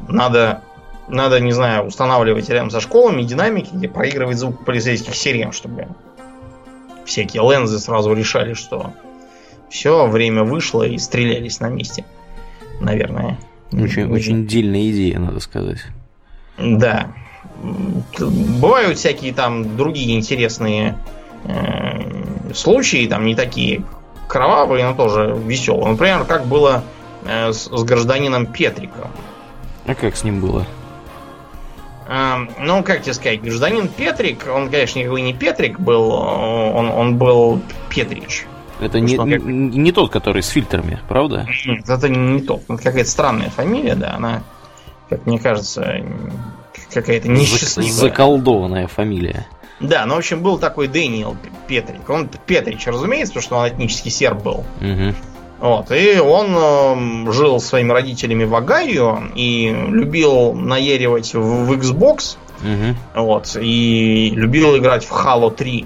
надо, надо, не знаю, устанавливать рядом со школами динамики, где проигрывает звук полицейских сирен, чтобы всякие лензы сразу решали, что все, время вышло и стрелялись на месте. Наверное. Очень, очень дельная идея, надо сказать. Да. Бывают всякие там другие интересные э, случаи, там не такие кровавые, но тоже веселые. Например, как было э, с, с гражданином Петриком. А как с ним было? А, ну, как тебе сказать, гражданин Петрик, он, конечно, никакой не Петрик был, он, он был Петрич. Это не, как... не тот, который с фильтрами, правда? Нет, это не тот. Это какая-то странная фамилия, да, она, как мне кажется, какая-то несчастливая. Заколдованная фамилия. Да, ну, в общем, был такой Дэниел Петрик. Он Петрич, разумеется, потому что он этнический серб был. Угу. Вот, и он э, жил своими родителями в Огайо и любил наеривать в, в Xbox. Угу. Вот, и любил играть в Halo 3.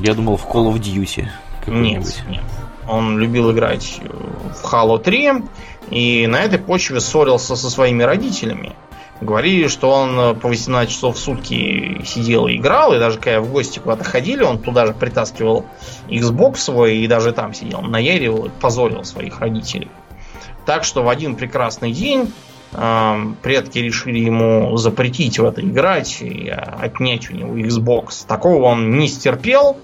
Я думал в Call of Duty. Нет, нет. Он любил играть в Halo 3 и на этой почве ссорился со своими родителями. Говорили, что он э, по 18 часов в сутки сидел и играл, и даже когда в гости куда-то ходили, он туда же притаскивал Xbox свой и даже там сидел, наяривал и позорил своих родителей. Так что в один прекрасный день э, предки решили ему запретить в это играть и отнять у него Xbox. Такого он не стерпел,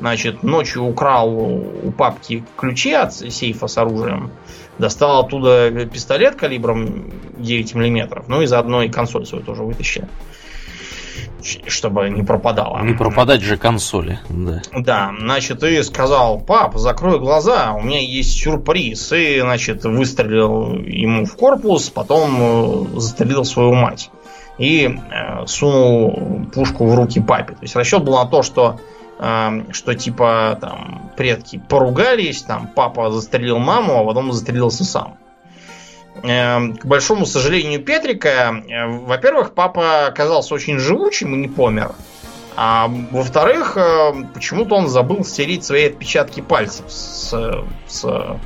значит, ночью украл у папки ключи от сейфа с оружием, достал оттуда пистолет калибром 9 миллиметров, ну и заодно и консоль свою тоже вытащил чтобы не пропадало. Не пропадать же консоли, да. Да, значит, и сказал, пап, закрой глаза, у меня есть сюрприз. И, значит, выстрелил ему в корпус, потом э, застрелил свою мать. И э, сунул пушку в руки папе. То есть расчет был на то, что что типа там предки поругались, там папа застрелил маму, а потом застрелился сам. К большому сожалению Петрика, э, во-первых, папа оказался очень живучим и не помер. А во-вторых, э, почему-то он забыл стереть свои отпечатки пальцев с, с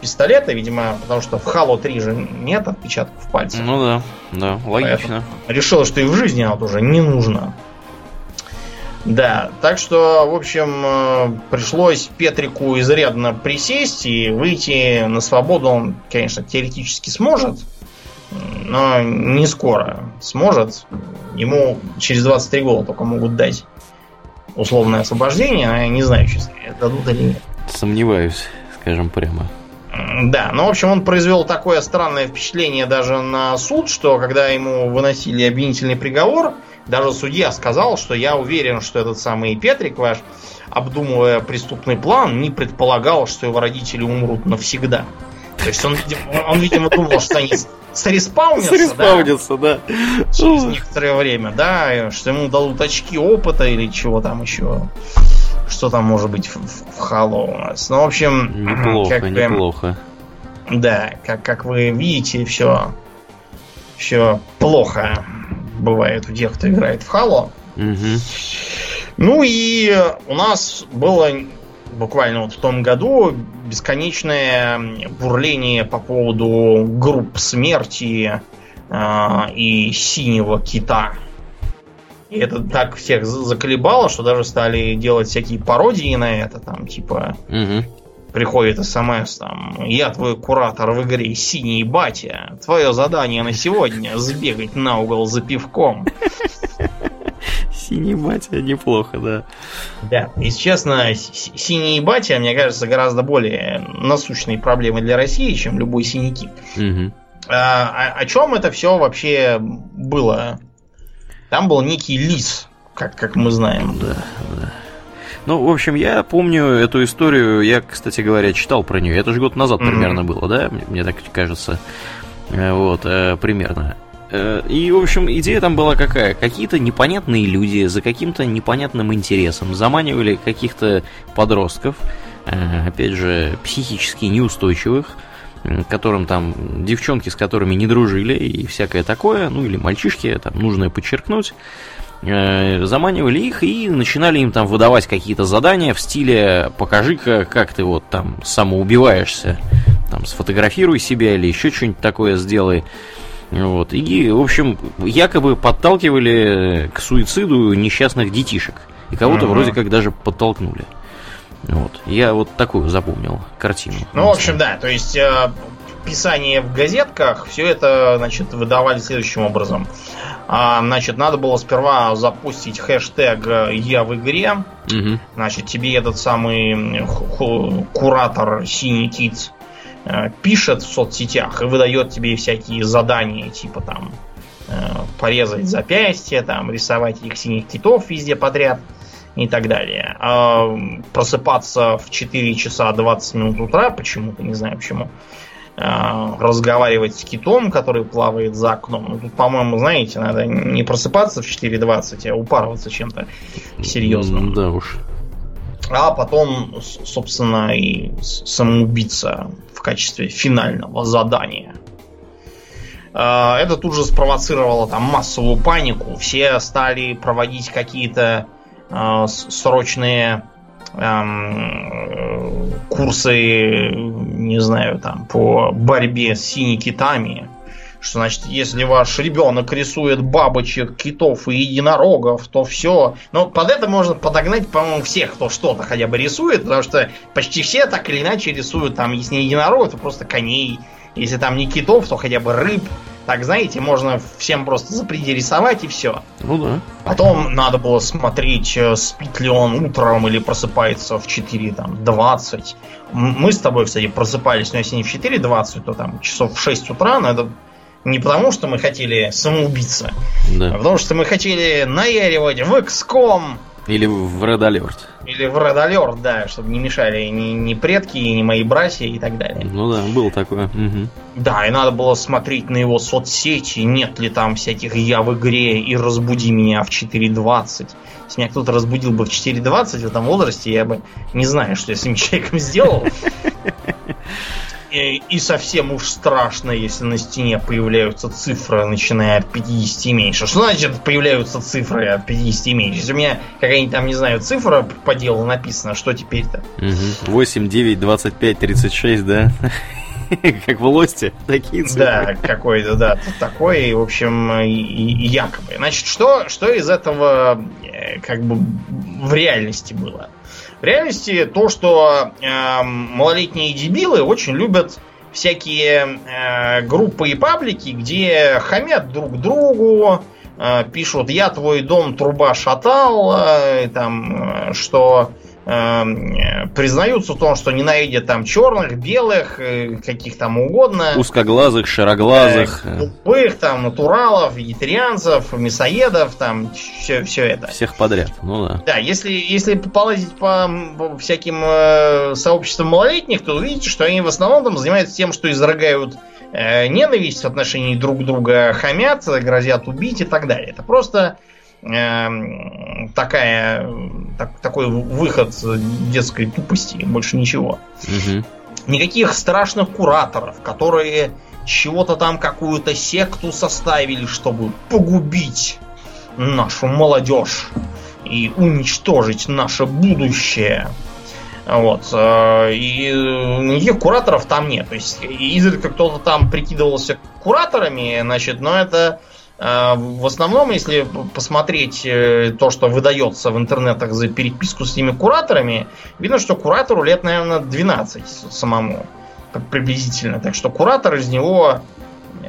пистолета, видимо, потому что в Halo 3 же нет отпечатков пальцев. Ну да, да, логично. Поэтому решил, что и в жизни оно уже не нужно. Да, так что, в общем, э, пришлось Петрику изрядно присесть и выйти на свободу он, конечно, теоретически сможет, но не скоро сможет. Ему через 23 года только могут дать условное освобождение, а я не знаю, честно, дадут или нет. Сомневаюсь, скажем прямо. Да, ну, в общем, он произвел такое странное впечатление даже на суд, что когда ему выносили обвинительный приговор, даже судья сказал, что я уверен, что этот самый Петрик ваш, обдумывая преступный план, не предполагал, что его родители умрут навсегда. То есть он, он видимо, думал, что они среспаунятся, среспаунятся да, да. через некоторое время, да, что ему дадут очки опыта или чего там еще. Что там может быть в, в Halo у нас. Ну, в общем... Неплохо, как, неплохо. Да, как, как вы видите, все, все плохо бывает у тех, кто играет в Halo. Угу. Ну и у нас было буквально вот в том году бесконечное бурление по поводу групп смерти э, и синего кита. И это так всех заколебало, что даже стали делать всякие пародии на это, там, типа, угу приходит смс там, я твой куратор в игре Синий Батя, твое задание на сегодня сбегать на угол за пивком. Синий батя неплохо, да. Да, если честно, синий батя, мне кажется, гораздо более насущной проблемой для России, чем любой синий кит. Угу. А, о, о чем это все вообще было? Там был некий лис, как, как мы знаем. Да, да. Ну, в общем, я помню эту историю, я, кстати говоря, читал про нее. Это же год назад mm-hmm. примерно было, да? Мне так кажется. Э, вот, э, примерно. Э, и, в общем, идея там была какая? Какие-то непонятные люди за каким-то непонятным интересом заманивали каких-то подростков, опять же, психически неустойчивых, которым там девчонки, с которыми не дружили и всякое такое, ну или мальчишки, там нужно подчеркнуть, заманивали их и начинали им там выдавать какие-то задания в стиле покажи-ка, как ты вот там самоубиваешься, там сфотографируй себя или еще что-нибудь такое сделай. Вот. И, в общем, якобы подталкивали к суициду несчастных детишек. И кого-то uh-huh. вроде как даже подтолкнули. Вот. Я вот такую запомнил картину. Ну, в общем, да, то есть э, писание в газетках, все это, значит, выдавали следующим образом. А, значит, надо было сперва запустить хэштег «Я в игре». Угу. Значит, тебе этот самый куратор Синий Кит э, пишет в соцсетях и выдает тебе всякие задания, типа там э, порезать запястье, там рисовать этих синих китов везде подряд и так далее. А просыпаться в 4 часа 20 минут утра, почему-то, не знаю почему, разговаривать с китом, который плавает за окном. Ну, тут, по-моему, знаете, надо не просыпаться в 4.20, а упарываться чем-то серьезным. Да уж. А потом, собственно, и самоубийца в качестве финального задания. Э, это тут же спровоцировало там массовую панику. Все стали проводить какие-то э, срочные эм, курсы, не знаю, там, по борьбе с синекитами. Что значит, если ваш ребенок рисует бабочек, китов и единорогов, то все. Но под это можно подогнать, по-моему, всех, кто что-то хотя бы рисует, потому что почти все так или иначе рисуют там, если не единорогов, то просто коней. Если там не китов, то хотя бы рыб, Так, знаете, можно всем просто запреди рисовать и все. Ну да. Потом надо было смотреть, э, спит ли он утром или просыпается в 4, там, 20. Мы с тобой, кстати, просыпались, но если не в 4.20, то там часов в 6 утра, но это не потому, что мы хотели самоубиться, да. а потому что мы хотели наяривать в XCOM. Или в Red Alert. Или в Red Alert, да, чтобы не мешали ни, ни предки, ни мои братья и так далее. Ну да, было такое. Угу. Да, и надо было смотреть на его соцсети, нет ли там всяких «я в игре» и «разбуди меня в 4.20». Если меня кто-то разбудил бы в 4.20 в этом возрасте, я бы не знаю, что я с этим человеком сделал. И, и совсем уж страшно, если на стене появляются цифры, начиная от 50 и меньше. Что значит появляются цифры от 50 и меньше? Если у меня какая-нибудь там, не знаю, цифра по делу написана, что теперь-то? Угу. 8, 9, 25, 36, да? Как в Лосте, такие цифры. Да, какой-то, да, такой, в общем, и, и якобы. Значит, что, что из этого э, как бы в реальности было? В реальности то, что э, малолетние дебилы очень любят всякие э, группы и паблики, где хамят друг другу, э, пишут «я твой дом труба шатал», э, там, э, что Эм, признаются в том, что ненавидят там черных, белых, э, каких там угодно. Узкоглазых, широглазых. Э, там, натуралов, вегетарианцев, мясоедов, там, все, все это. Всех подряд, ну да. Да, если, если полазить по, всяким э, сообществам малолетних, то увидите, что они в основном там занимаются тем, что изрыгают э, ненависть в отношении друг друга, хамят, грозят убить и так далее. Это просто Эм, такая, так, такой выход детской тупости, больше ничего. Угу. Никаких страшных кураторов, которые чего-то там какую-то секту составили, чтобы погубить нашу молодежь и уничтожить наше будущее. Вот. Э, и никаких кураторов там нет. То есть изредка кто-то там прикидывался кураторами, значит, но это в основном, если посмотреть э, то, что выдается в интернетах за переписку с этими кураторами, видно, что куратору лет, наверное, 12 самому приблизительно. Так что куратор из него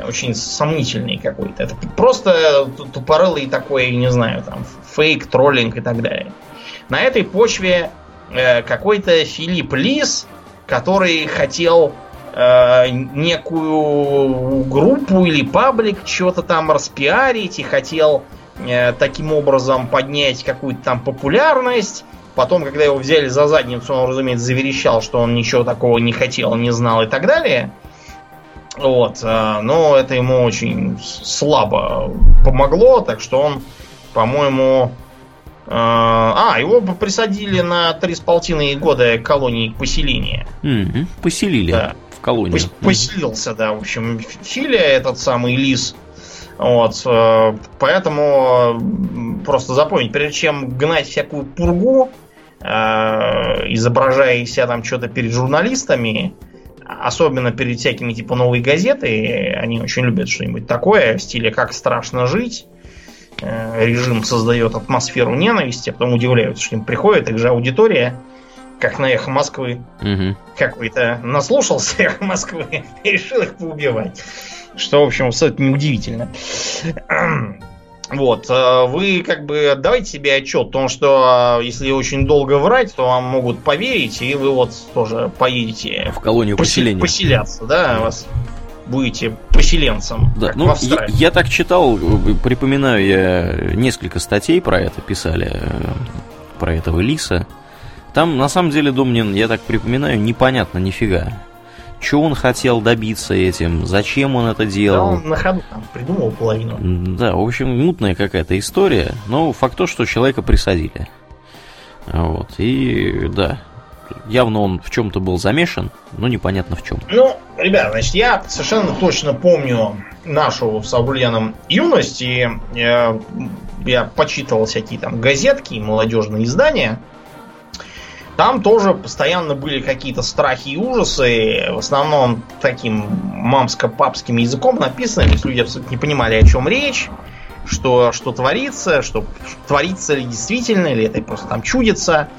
очень сомнительный какой-то. Это просто тупорылый такой, не знаю, там, фейк, троллинг и так далее. На этой почве э, какой-то Филипп Лис, который хотел э, некую группу или паблик что-то там распиарить и хотел э, таким образом поднять какую-то там популярность. Потом, когда его взяли за задницу, он, разумеется, заверещал, что он ничего такого не хотел, не знал и так далее. Вот. Э, но это ему очень слабо помогло, так что он, по-моему... Э, а, его присадили на три с полтиной года колонии поселения. Mm-hmm. Поселили. Да в колонию. Поселился, да, в общем, Филя, этот самый лис. Вот, э, поэтому просто запомнить, прежде чем гнать всякую пургу, э, изображая себя там что-то перед журналистами, особенно перед всякими типа новой газеты, они очень любят что-нибудь такое, в стиле «как страшно жить», э, режим создает атмосферу ненависти, а потом удивляются, что им приходит, их же аудитория как на эхо Москвы. Угу. Какой-то наслушался эхо Москвы и решил их поубивать. Что, в общем, абсолютно неудивительно. Вот, э, вы как бы отдавайте себе отчет о том, что э, если очень долго врать, то вам могут поверить, и вы вот тоже поедете в колонию поселения. Поселяться, да, вас будете поселенцем. Да, ну, я, я так читал, припоминаю, я несколько статей про это писали, э, про этого лиса. Там, на самом деле, Домнин, я так припоминаю, непонятно нифига. Что он хотел добиться этим? Зачем он это делал? Да, он на ходу там придумал половину. Да, в общем, мутная какая-то история. Но факт то, что человека присадили. Вот. И да, явно он в чем-то был замешан, но непонятно в чем. Ну, ребят, значит, я совершенно точно помню нашу с Абульяном юность, и я, э, я почитывал всякие там газетки и молодежные издания. Там тоже постоянно были какие-то страхи и ужасы, в основном таким мамско-папским языком написаны, то есть люди абсолютно не понимали, о чем речь, что, что творится, что творится ли действительно, или это просто там чудится.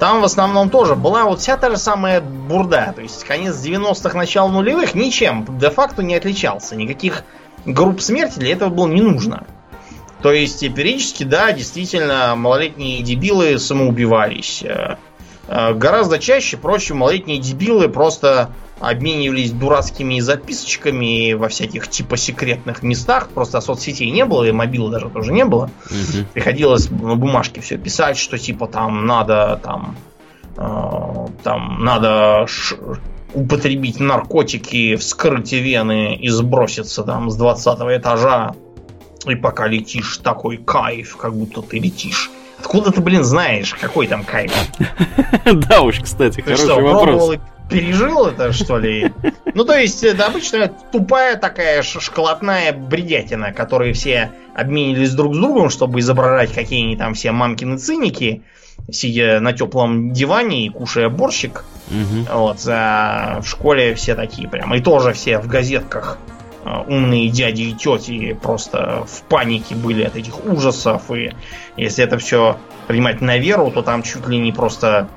Там в основном тоже была вот вся та же самая бурда. То есть конец 90-х, начало нулевых ничем де-факто не отличался. Никаких групп смерти для этого было не нужно. То есть периодически, да, действительно, малолетние дебилы самоубивались. Э, гораздо чаще, впрочем, малолетние дебилы просто обменивались дурацкими записочками во всяких типа секретных местах. Просто соцсетей не было, и мобила даже тоже не было. Угу. Приходилось на бумажке все писать, что типа там надо там э, там надо ш- употребить наркотики, вскрыть вены и сброситься там с 20 этажа. И пока летишь, такой кайф, как будто ты летишь. Откуда ты, блин, знаешь, какой там кайф? Да уж, кстати, хороший вопрос пережил это, что ли? Ну, то есть, это обычная тупая такая шоколадная бредятина, которые все обменились друг с другом, чтобы изображать, какие они там все мамкины циники, сидя на теплом диване и кушая борщик. Угу. Вот, а в школе все такие прям. И тоже все в газетках умные дяди и тети просто в панике были от этих ужасов. И если это все принимать на веру, то там чуть ли не просто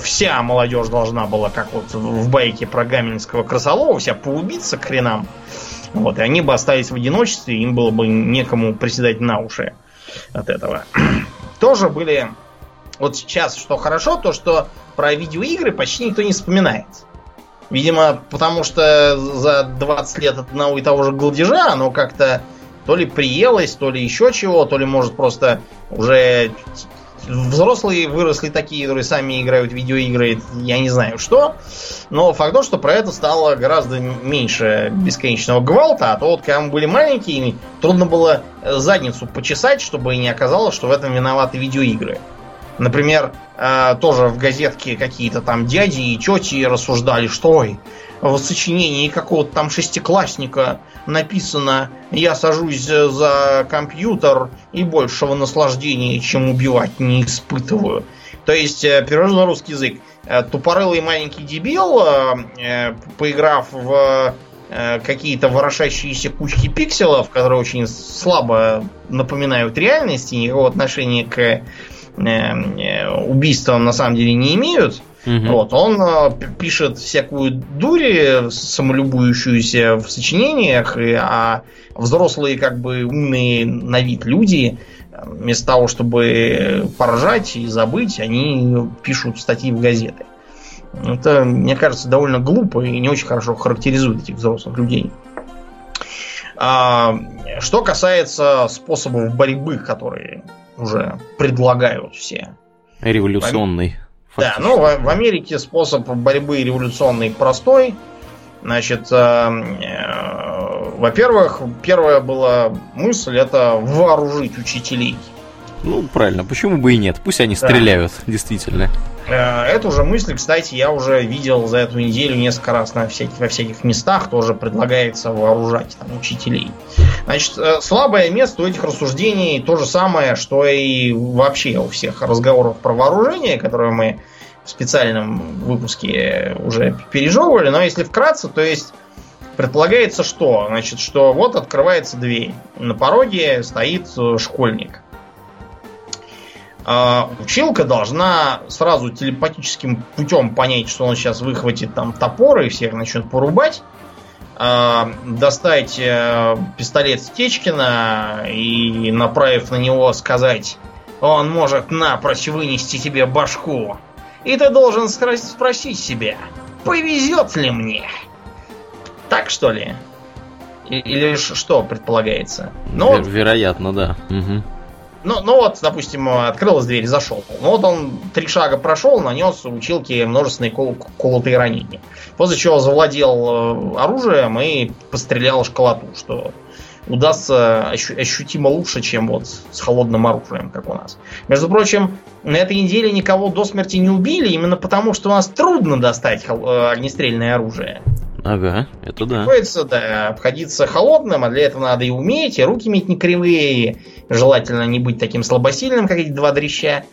вся молодежь должна была, как вот в байке про Гамельнского крысолова, вся поубиться к хренам. Вот, и они бы остались в одиночестве, им было бы некому приседать на уши от этого. Тоже были... Вот сейчас, что хорошо, то что про видеоигры почти никто не вспоминает. Видимо, потому что за 20 лет одного и того же голдежа оно как-то то ли приелось, то ли еще чего, то ли, может, просто уже взрослые выросли такие, которые сами играют в видеоигры, я не знаю что. Но факт то, что про это стало гораздо меньше бесконечного гвалта, а то вот когда мы были маленькие, трудно было задницу почесать, чтобы не оказалось, что в этом виноваты видеоигры. Например, э, тоже в газетке какие-то там дяди и тети рассуждали, что ой, в сочинении какого-то там шестиклассника написано «Я сажусь за компьютер и большего наслаждения, чем убивать, не испытываю». То есть, э, перевожу на русский язык, э, тупорылый маленький дебил, поиграв в какие-то ворошащиеся кучки пикселов, которые очень слабо напоминают реальность и никакого отношения к убийствам на самом деле не имеют, Угу. Вот, он э, пишет всякую дурь, самолюбующуюся в сочинениях, а взрослые, как бы умные на вид люди, вместо того, чтобы поражать и забыть, они пишут статьи в газеты. Это, мне кажется, довольно глупо и не очень хорошо характеризует этих взрослых людей. А, что касается способов борьбы, которые уже предлагают все. Революционный. Да, ну в, в Америке способ борьбы революционный простой. Значит, э, э, во-первых, первая была мысль это вооружить учителей. Ну, правильно, почему бы и нет? Пусть они да. стреляют, действительно. Э, эту же мысль, кстати, я уже видел за эту неделю несколько раз на всяких, во всяких местах. Тоже предлагается вооружать там, учителей. Значит, э, слабое место у этих рассуждений то же самое, что и вообще у всех разговоров про вооружение, которые мы в специальном выпуске уже пережевывали. Но если вкратце, то есть предполагается что? Значит, что вот открывается дверь. На пороге стоит э, школьник. А, училка должна сразу телепатическим путем понять, что он сейчас выхватит там топор и всех начнет порубать. А, достать э, пистолет Стечкина и, направив на него, сказать, он может напрочь вынести тебе башку. И ты должен спросить себя, повезет ли мне? Так что ли? Или что предполагается? Ну, вероятно, да. Угу. Ну, ну вот, допустим, открылась дверь, зашел. Ну вот он три шага прошел, нанес училке множественные кол- колотые ранения. После чего завладел э, оружием и пострелял школоту, что удастся ощу- ощутимо лучше, чем вот с холодным оружием, как у нас. Между прочим, на этой неделе никого до смерти не убили, именно потому, что у нас трудно достать э, огнестрельное оружие. Ага, это да. Приходится, да, обходиться холодным, а для этого надо и уметь, и руки иметь не кривые, желательно не быть таким слабосильным, как эти два дрища.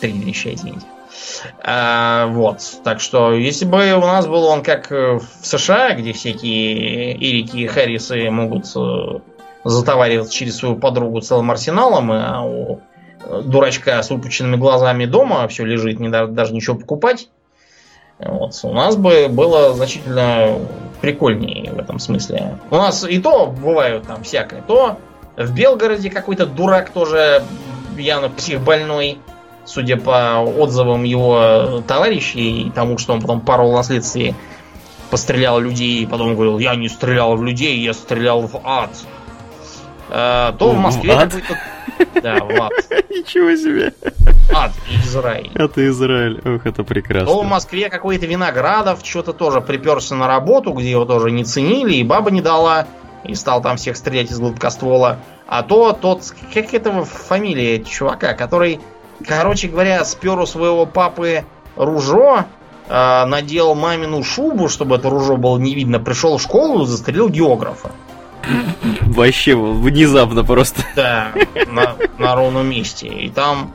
Три дрища, извините. А, вот, так что, если бы у нас был он как в США, где всякие Ирики и Харрисы могут э, затовариваться через свою подругу целым арсеналом, а у дурачка с выпученными глазами дома все лежит, не даже ничего покупать, Вот. У нас бы было значительно прикольнее в этом смысле. У нас и то бывают там всякое. То в Белгороде какой-то дурак тоже явно психбольной, судя по отзывам его товарищей и тому, что он потом пару наследствий пострелял людей, и потом говорил, я не стрелял в людей, я стрелял в ад. А, то в Москве ад? Да, в ад. Ничего себе. Ад, Израиль. Это Израиль. Ох, это прекрасно. То в Москве какой-то Виноградов что-то тоже приперся на работу, где его тоже не ценили, и баба не дала, и стал там всех стрелять из гладкоствола. А то тот, как этого фамилия чувака, который, короче говоря, спер у своего папы ружо, э, надел мамину шубу, чтобы это ружо было не видно, пришел в школу и застрелил географа. Вообще внезапно просто. Да, на, на ровном месте. И там,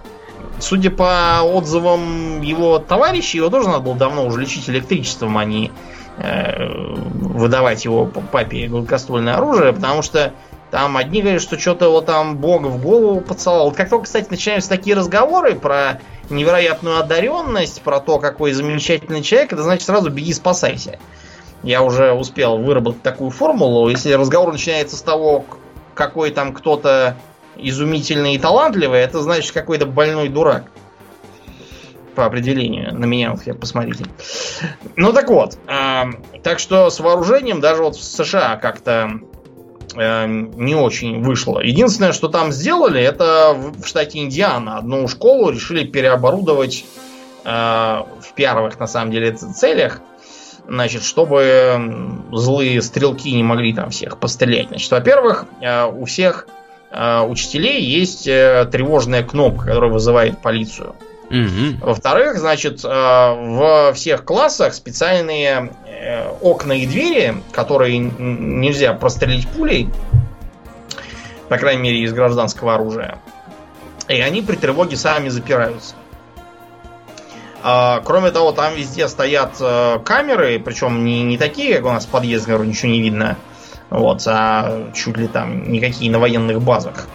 судя по отзывам его товарищей, его тоже надо было давно уже лечить электричеством, а не выдавать его папе гладкоствольное оружие, потому что там одни говорят, что что-то вот там Бог в голову поцеловал. Как только, кстати, начинаются такие разговоры про невероятную одаренность, про то, какой замечательный человек, это значит сразу беги спасайся. Я уже успел выработать такую формулу. Если разговор начинается с того, какой там кто-то изумительный и талантливый, это значит какой-то больной дурак. По определению. На меня вот я посмотрите. Ну так вот. Э, так что с вооружением даже вот в США как-то э, не очень вышло. Единственное, что там сделали, это в штате Индиана одну школу решили переоборудовать э, в первых, на самом деле, целях. Значит, чтобы злые стрелки не могли там всех пострелять. Значит, во-первых, э, у всех э, учителей есть э, тревожная кнопка, которая вызывает полицию. Во-вторых, значит, в всех классах специальные окна и двери, которые нельзя прострелить пулей, по крайней мере, из гражданского оружия. И они при тревоге сами запираются. А, кроме того, там везде стоят камеры, причем не, не такие, как у нас в подъезде, ничего не видно, вот, а чуть ли там никакие на военных базах.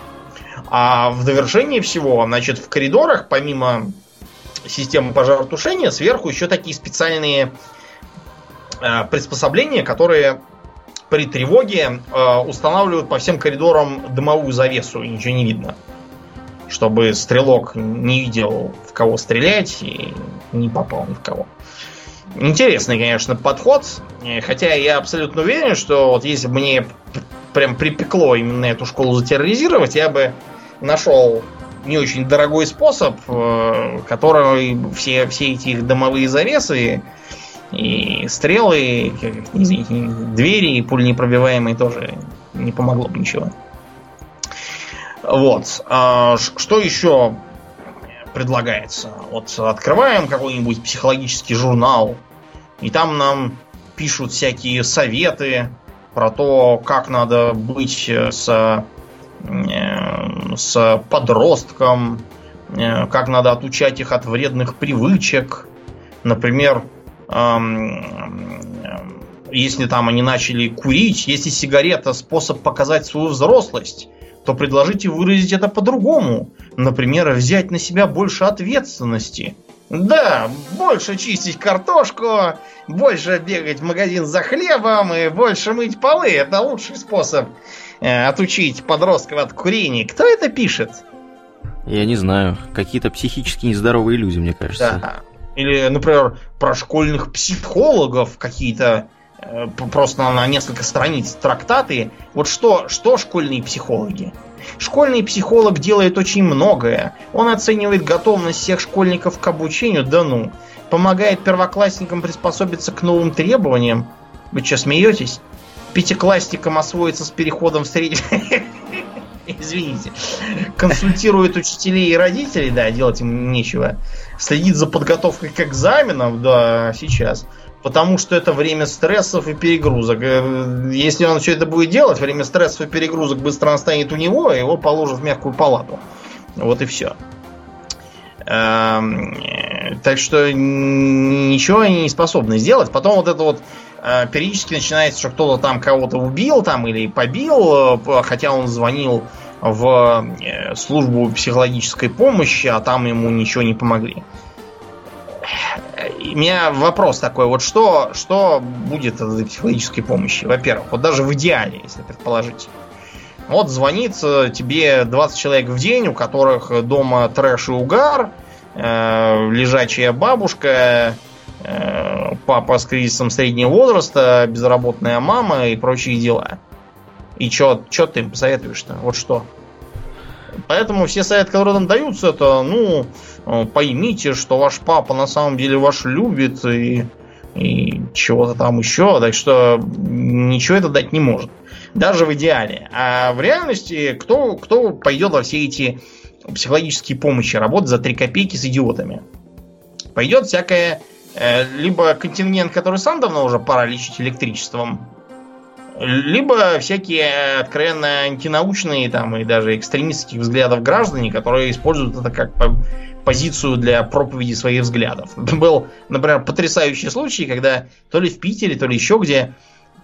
А в довершении всего, значит, в коридорах, помимо системы пожаротушения, сверху еще такие специальные э, приспособления, которые при тревоге э, устанавливают по всем коридорам дымовую завесу, и ничего не видно. Чтобы стрелок не видел, в кого стрелять, и не попал ни в кого. Интересный, конечно, подход. Хотя я абсолютно уверен, что вот если бы мне прям припекло именно эту школу затерроризировать, я бы нашел не очень дорогой способ, э, который все, все эти их домовые завесы и стрелы, извините, двери пуленепробиваемые тоже не помогло бы ничего. Вот. А, что еще предлагается? Вот открываем какой-нибудь психологический журнал, и там нам пишут всякие советы про то, как надо быть с Э, с подростком, как надо отучать их от вредных привычек. Например, если там они начали курить, если сигарета способ показать свою взрослость, то предложите выразить это по-другому. Например, взять на себя больше ответственности. Да, больше чистить картошку, больше бегать в магазин за хлебом и больше мыть полы. Это лучший способ отучить подростков от курения. Кто это пишет? Я не знаю. Какие-то психически нездоровые люди, мне кажется. Да. Или, например, про школьных психологов какие-то э, просто на несколько страниц трактаты. Вот что, что школьные психологи? Школьный психолог делает очень многое. Он оценивает готовность всех школьников к обучению, да ну. Помогает первоклассникам приспособиться к новым требованиям. Вы что, смеетесь? Пятиклассникам освоиться с переходом в средний... Извините. Консультирует учителей и родителей, да, делать им нечего. Следит за подготовкой к экзаменам, да, сейчас. Потому что это время стрессов и перегрузок. Э, если он все это будет делать, время стрессов и перегрузок быстро настанет у него, и его положат в мягкую палату. Вот и все. Эм, так что ничего они не способны сделать. Потом вот это вот Э, периодически начинается, что кто-то там кого-то убил там или побил, э, хотя он звонил в э, службу психологической помощи, а там ему ничего не помогли. у меня вопрос такой, вот что, что будет от психологической помощи? Во-первых, вот даже в идеале, если предположить. Вот звонит э, тебе 20 человек в день, у которых дома трэш и угар, э, лежачая бабушка, э, папа с кризисом среднего возраста, безработная мама и прочие дела. И что ты им посоветуешь-то? Вот что? Поэтому все советы, которые нам даются, это, ну, э, поймите, что ваш папа на самом деле ваш любит и, и чего-то там еще. Так что ничего это дать не может. Даже в идеале. А в реальности кто, кто пойдет во все эти психологические помощи, работать за 3 копейки с идиотами? Пойдет всякое э, либо контингент, который сам давно уже пора лечить электричеством, либо всякие откровенно антинаучные там и даже экстремистских взглядов граждане, которые используют это как позицию для проповеди своих взглядов. Был, например, потрясающий случай, когда то ли в Питере, то ли еще где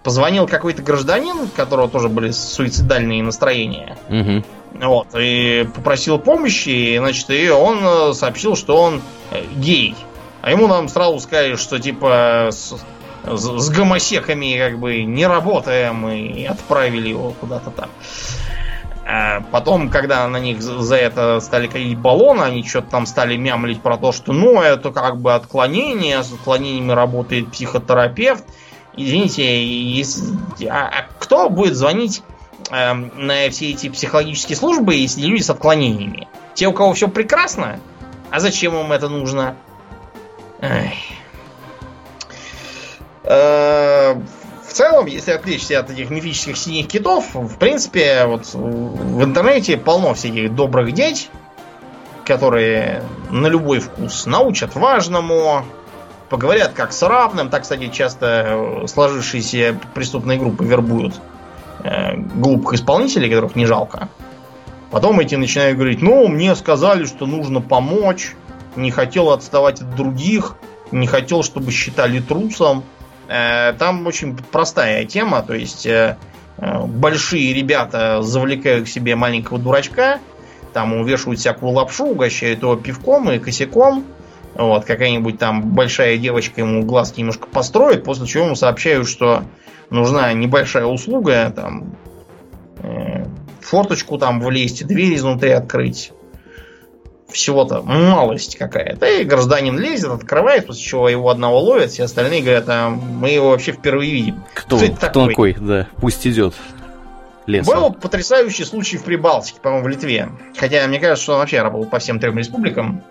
позвонил какой-то гражданин, у которого тоже были суицидальные настроения. Угу. Вот, и попросил помощи, и, значит, и он э, сообщил, что он э, гей. А ему нам сразу сказали, что типа с, с гомосеками как бы не работаем и отправили его куда-то там. А потом, когда на них за это стали катить баллоны, они что-то там стали мямлить про то, что ну это как бы отклонение, с отклонениями работает психотерапевт. Извините, если, а, а кто будет звонить э, на все эти психологические службы, если люди с отклонениями? Те, у кого все прекрасно? А зачем им это нужно? Э, в целом, если отвлечься от этих мифических синих китов, в принципе, вот в интернете полно всяких добрых деть, которые на любой вкус научат важному, поговорят как с равным. Так, кстати, часто сложившиеся преступные группы вербуют э, глупых исполнителей, которых не жалко. Потом эти начинают говорить, ну, мне сказали, что нужно помочь, не хотел отставать от других, не хотел, чтобы считали трусом. Э, там очень простая тема, то есть э, э, большие ребята завлекают к себе маленького дурачка, там увешивают всякую лапшу, угощают его пивком и косяком. Вот, какая-нибудь там большая девочка ему глазки немножко построит, после чего ему сообщают, что нужна небольшая услуга, там, э, форточку там влезть, дверь изнутри открыть всего-то малость какая-то. И гражданин лезет, открывает, после чего его одного ловят, все остальные говорят, а мы его вообще впервые видим. Кто, Кто, кто такой? Да, пусть идет. Лесом. Был потрясающий случай в Прибалтике, по-моему, в Литве. Хотя, мне кажется, что он вообще работал по всем трем республикам.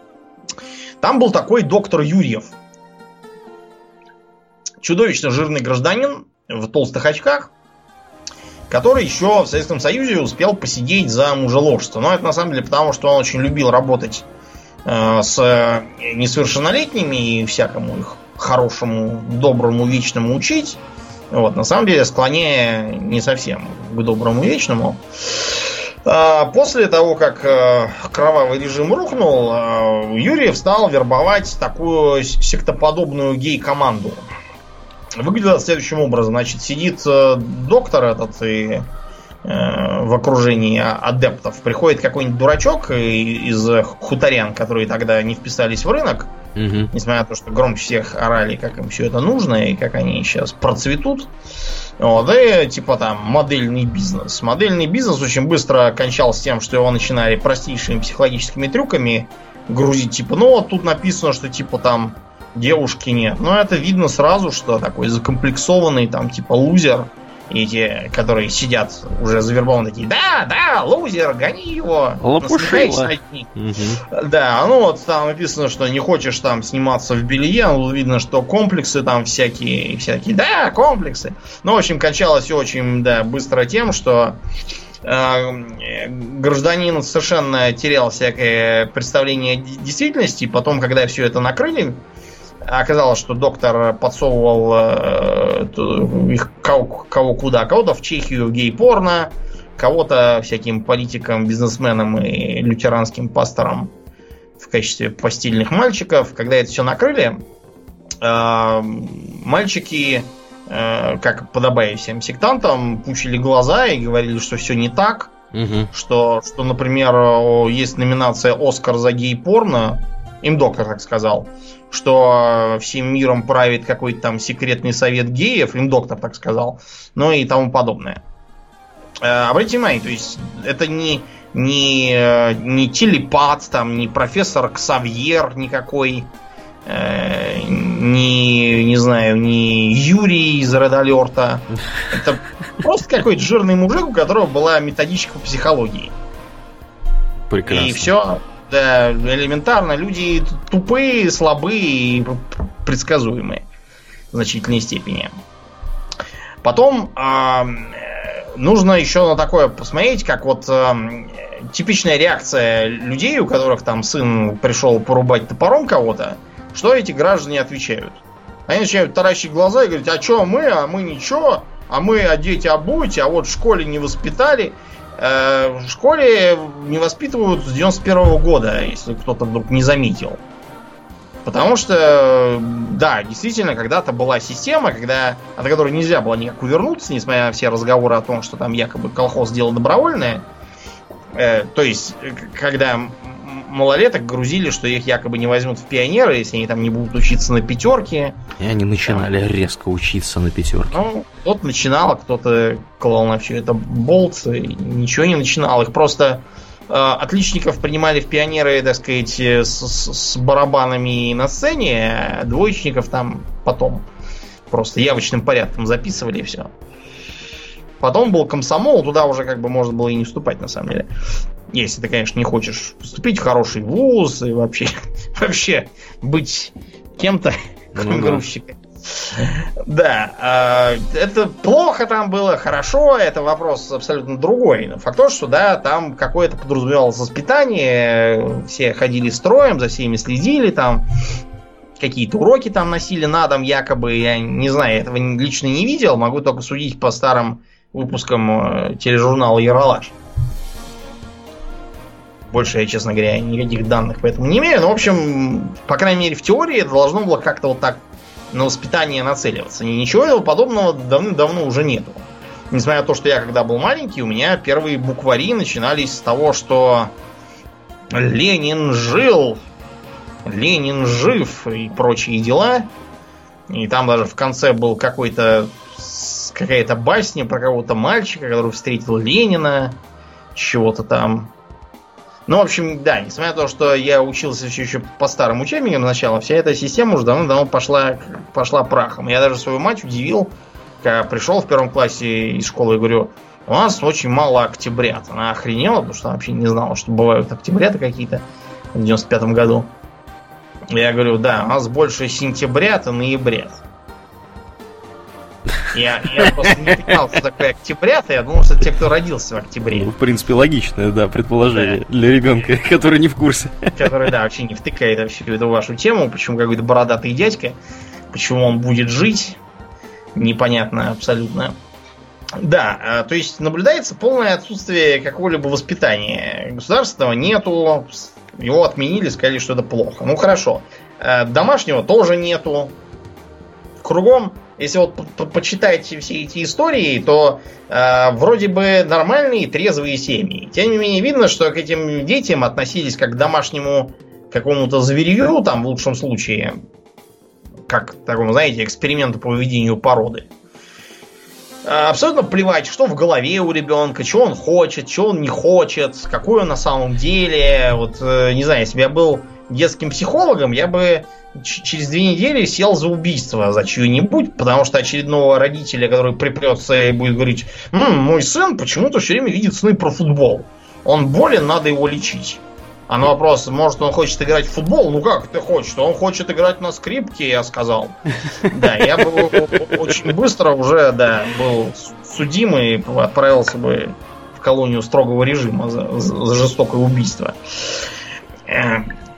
Там был такой доктор Юрьев. Чудовищно жирный гражданин в толстых очках, который еще в Советском Союзе успел посидеть за мужеложство. Но это на самом деле потому, что он очень любил работать э, с несовершеннолетними и всякому их хорошему, доброму, вечному учить. Вот, на самом деле склоняя не совсем к доброму, вечному. А после того, как э, кровавый режим рухнул, э, Юрьев стал вербовать такую сектоподобную гей-команду. Выглядит следующим образом. Значит, сидит э, доктор этот и э, в окружении адептов. Приходит какой-нибудь дурачок из хуторян, которые тогда не вписались в рынок. Угу. Несмотря на то, что громче всех орали, как им все это нужно и как они сейчас процветут. Вот, и типа там модельный бизнес. Модельный бизнес очень быстро кончался тем, что его начинали простейшими психологическими трюками грузить. Типа, ну вот тут написано, что типа там девушки нет. Но это видно сразу, что такой закомплексованный, там, типа, лузер. И эти, которые сидят уже завербованы, такие, да, да, лузер, гони его. Лопушила. Угу. Да, ну вот там написано, что не хочешь там сниматься в белье, ну видно, что комплексы там всякие, всякие, да, комплексы. Ну, в общем, кончалось очень, да, быстро тем, что э, гражданин совершенно терял всякое представление действительности. Потом, когда все это накрыли, Оказалось, что доктор подсовывал э, их кого, кого куда. Кого-то в Чехию гей-порно, кого-то всяким политикам, бизнесменам и лютеранским пасторам в качестве постельных мальчиков. Когда это все накрыли, э, мальчики, э, как подобая всем сектантам, пучили глаза и говорили, что все не так. Угу. Что, что, например, есть номинация Оскар за гей-порно, им доктор так сказал, что всем миром правит какой-то там секретный совет геев, им доктор так сказал, ну и тому подобное. Э, обратите внимание, то есть это не, не, не телепат, там, не профессор Ксавьер никакой, э, не, не знаю, не Юрий из Alert. Это просто какой-то жирный мужик, у которого была методичка по психологии. Прекрасно. И все, да, элементарно. Люди тупые, слабые и предсказуемые в значительной степени. Потом э, нужно еще на такое посмотреть, как вот э, типичная реакция людей, у которых там сын пришел порубать топором кого-то, что эти граждане отвечают? Они начинают таращить глаза и говорить, а что мы, а мы ничего, а мы одеть обуйте, а вот в школе не воспитали. Э, в школе не воспитывают с 91 -го года, если кто-то вдруг не заметил. Потому что, да, действительно, когда-то была система, когда, от которой нельзя было никак увернуться, несмотря на все разговоры о том, что там якобы колхоз дело добровольное. Э, то есть, когда малолеток грузили, что их якобы не возьмут в пионеры, если они там не будут учиться на пятерке. И они начинали там. резко учиться на пятерке. Ну, кто-то начинал, а кто-то клал на все это болт, ничего не начинал. Их просто э, отличников принимали в пионеры, так сказать, с, с, с барабанами на сцене, а двоечников там потом просто явочным порядком записывали и все. Потом был комсомол, туда уже как бы можно было и не вступать на самом деле. Если ты, конечно, не хочешь поступить в хороший вуз и вообще, вообще быть кем-то, кроме ну, грузчика. Да, э, это плохо там было, хорошо, это вопрос абсолютно другой. Но факт то, что да, там какое-то подразумевалось воспитание, все ходили строем, за всеми следили, там какие-то уроки там носили на дом, якобы, я не знаю, этого лично не видел, могу только судить по старым выпускам э, тележурнала Яралаш. Больше я, честно говоря, никаких данных поэтому не имею. Но, в общем, по крайней мере, в теории это должно было как-то вот так на воспитание нацеливаться. Ничего подобного давным-давно уже нету. Несмотря на то, что я когда был маленький, у меня первые буквари начинались с того, что Ленин жил, Ленин жив и прочие дела. И там даже в конце был какой-то какая-то басня про кого-то мальчика, который встретил Ленина, чего-то там. Ну, в общем, да, несмотря на то, что я учился еще, еще по старым учебникам сначала, вся эта система уже давно-давно пошла, пошла прахом. Я даже свою мать удивил, когда пришел в первом классе из школы и говорю, у нас очень мало октябрят. Она охренела, потому что она вообще не знала, что бывают октябрята какие-то в 95 году. Я говорю, да, у нас больше сентябрят и ноябрят. Я, я просто не понимал, что такое октября, я думал, что те, кто родился в октябре. Ну, в принципе, логичное, да, предположение да. для ребенка, который не в курсе. Который, да, вообще не втыкает вообще эту вашу тему, почему какой-то бородатый дядька, почему он будет жить, непонятно абсолютно. Да, а, то есть наблюдается полное отсутствие какого-либо воспитания. Государственного нету, его отменили, сказали, что это плохо. Ну хорошо. А, домашнего тоже нету. Кругом если вот по почитаете все эти истории, то э, вроде бы нормальные, трезвые семьи. Тем не менее, видно, что к этим детям относились как к домашнему какому-то зверю, там в лучшем случае, как такому, знаете, эксперименту по выведению породы. Э, абсолютно плевать, что в голове у ребенка, что он хочет, что он не хочет, какой он на самом деле. Вот, э, не знаю, если бы я был детским психологом, я бы через две недели сел за убийство за чью-нибудь, потому что очередного родителя, который припрется и будет говорить, М, мой сын почему-то все время видит сны про футбол. Он болен, надо его лечить. А на вопрос, может он хочет играть в футбол? Ну как ты хочешь? Он хочет играть на скрипке, я сказал. Да, я бы очень быстро уже, да, был судимый и отправился бы в колонию строгого режима за, за жестокое убийство.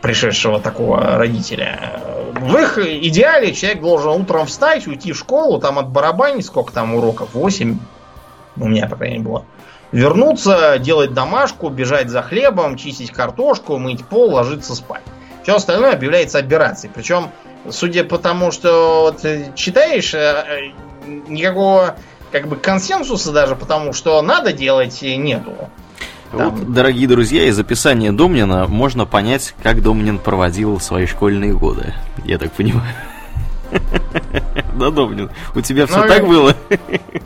Э, пришедшего такого родителя. В их идеале человек должен утром встать, уйти в школу, там от барабанить, сколько там уроков, 8, у меня, по крайней мере, было. Вернуться, делать домашку, бежать за хлебом, чистить картошку, мыть пол, ложиться спать. Все остальное объявляется операцией. Причем, судя по тому, что вот, читаешь, э, э, никакого как бы консенсуса даже потому, что надо делать, нету. Там... Вот, дорогие друзья, из описания Домнина можно понять, как Домнин проводил свои школьные годы. Я так понимаю. Да, Домнин, у тебя все ну, так было?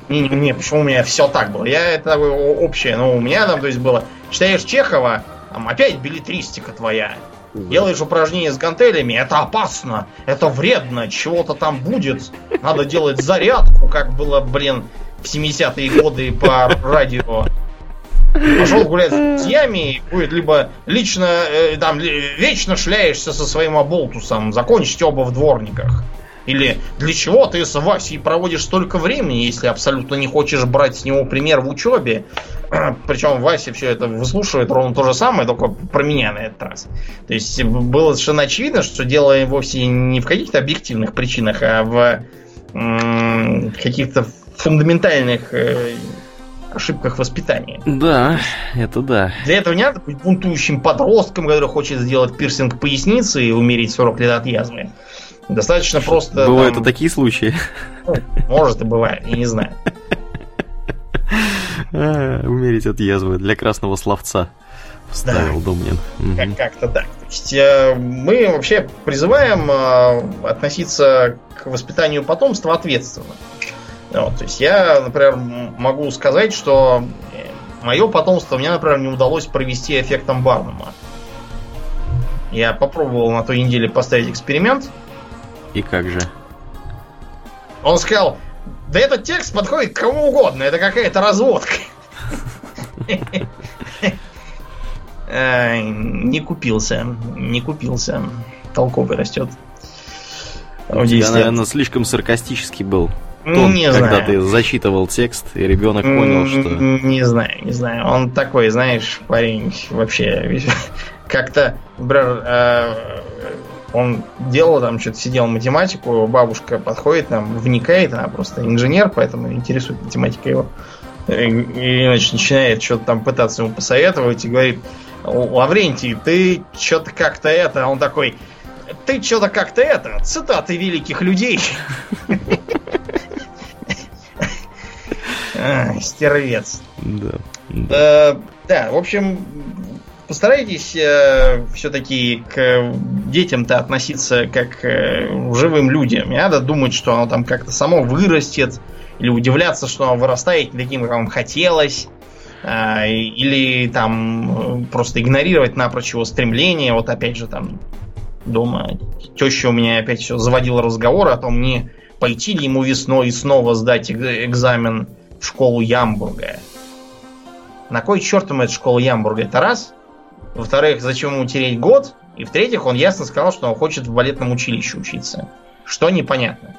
Не, не, почему у меня все так было? Я это общее, но у меня там, то есть было, читаешь Чехова, там опять билетристика твоя. Делаешь упражнения с гантелями, это опасно, это вредно, чего-то там будет. Надо делать зарядку, как было, блин, в 70-е годы по радио. Пошел гулять с друзьями, будет либо лично, э, там, вечно шляешься со своим оболтусом, закончите оба в дворниках. Или для чего ты с Васей проводишь столько времени, если абсолютно не хочешь брать с него пример в учебе? Причем Вася все это выслушивает ровно то же самое, только про меня на этот раз. То есть было совершенно очевидно, что дело вовсе не в каких-то объективных причинах, а в каких-то фундаментальных э, ошибках воспитания. Да, это да. Для этого не надо быть бунтующим подростком, который хочет сделать пирсинг поясницы и умереть 40 лет от язвы. Достаточно просто... Бывают там... и такие случаи. Ну, может и бывает, я не знаю. А, умереть от язвы для красного словца. Вставил да. Думнин. Как- как-то так. То есть, э, мы вообще призываем э, относиться к воспитанию потомства ответственно. Вот, то есть я, например, могу сказать, что мое потомство мне, например, не удалось провести эффектом Барнума. Я попробовал на той неделе поставить эксперимент. И как же? Он сказал, да этот текст подходит кому угодно, это какая-то разводка. Не купился, не купился. Толковый растет. Я, наверное, слишком саркастический был. Тон, не когда знаю. ты зачитывал текст, и ребенок понял, что... Не знаю, не знаю. Он такой, знаешь, парень вообще как-то, например, э, он делал там что-то, сидел математику, бабушка подходит, там, вникает, она просто инженер, поэтому интересует математика его. И, значит, начинает что-то там пытаться ему посоветовать и говорит, Лаврентий, ты что-то как-то это, а он такой, ты что-то как-то это, цитаты великих людей. Стервец. Да. Да. Да, в общем, постарайтесь э, все-таки к детям-то относиться как э, живым людям. Не надо думать, что оно там как-то само вырастет, или удивляться, что оно вырастает не таким, как вам хотелось, э, или там просто игнорировать напрочь его стремление. Вот опять же там дома теща у меня опять все заводила разговор о том, не пойти ли ему весной и снова сдать экзамен школу Ямбурга. На кой черт ему эта школа Ямбурга? Это раз. Во-вторых, зачем ему тереть год? И в-третьих, он ясно сказал, что он хочет в балетном училище учиться. Что непонятно.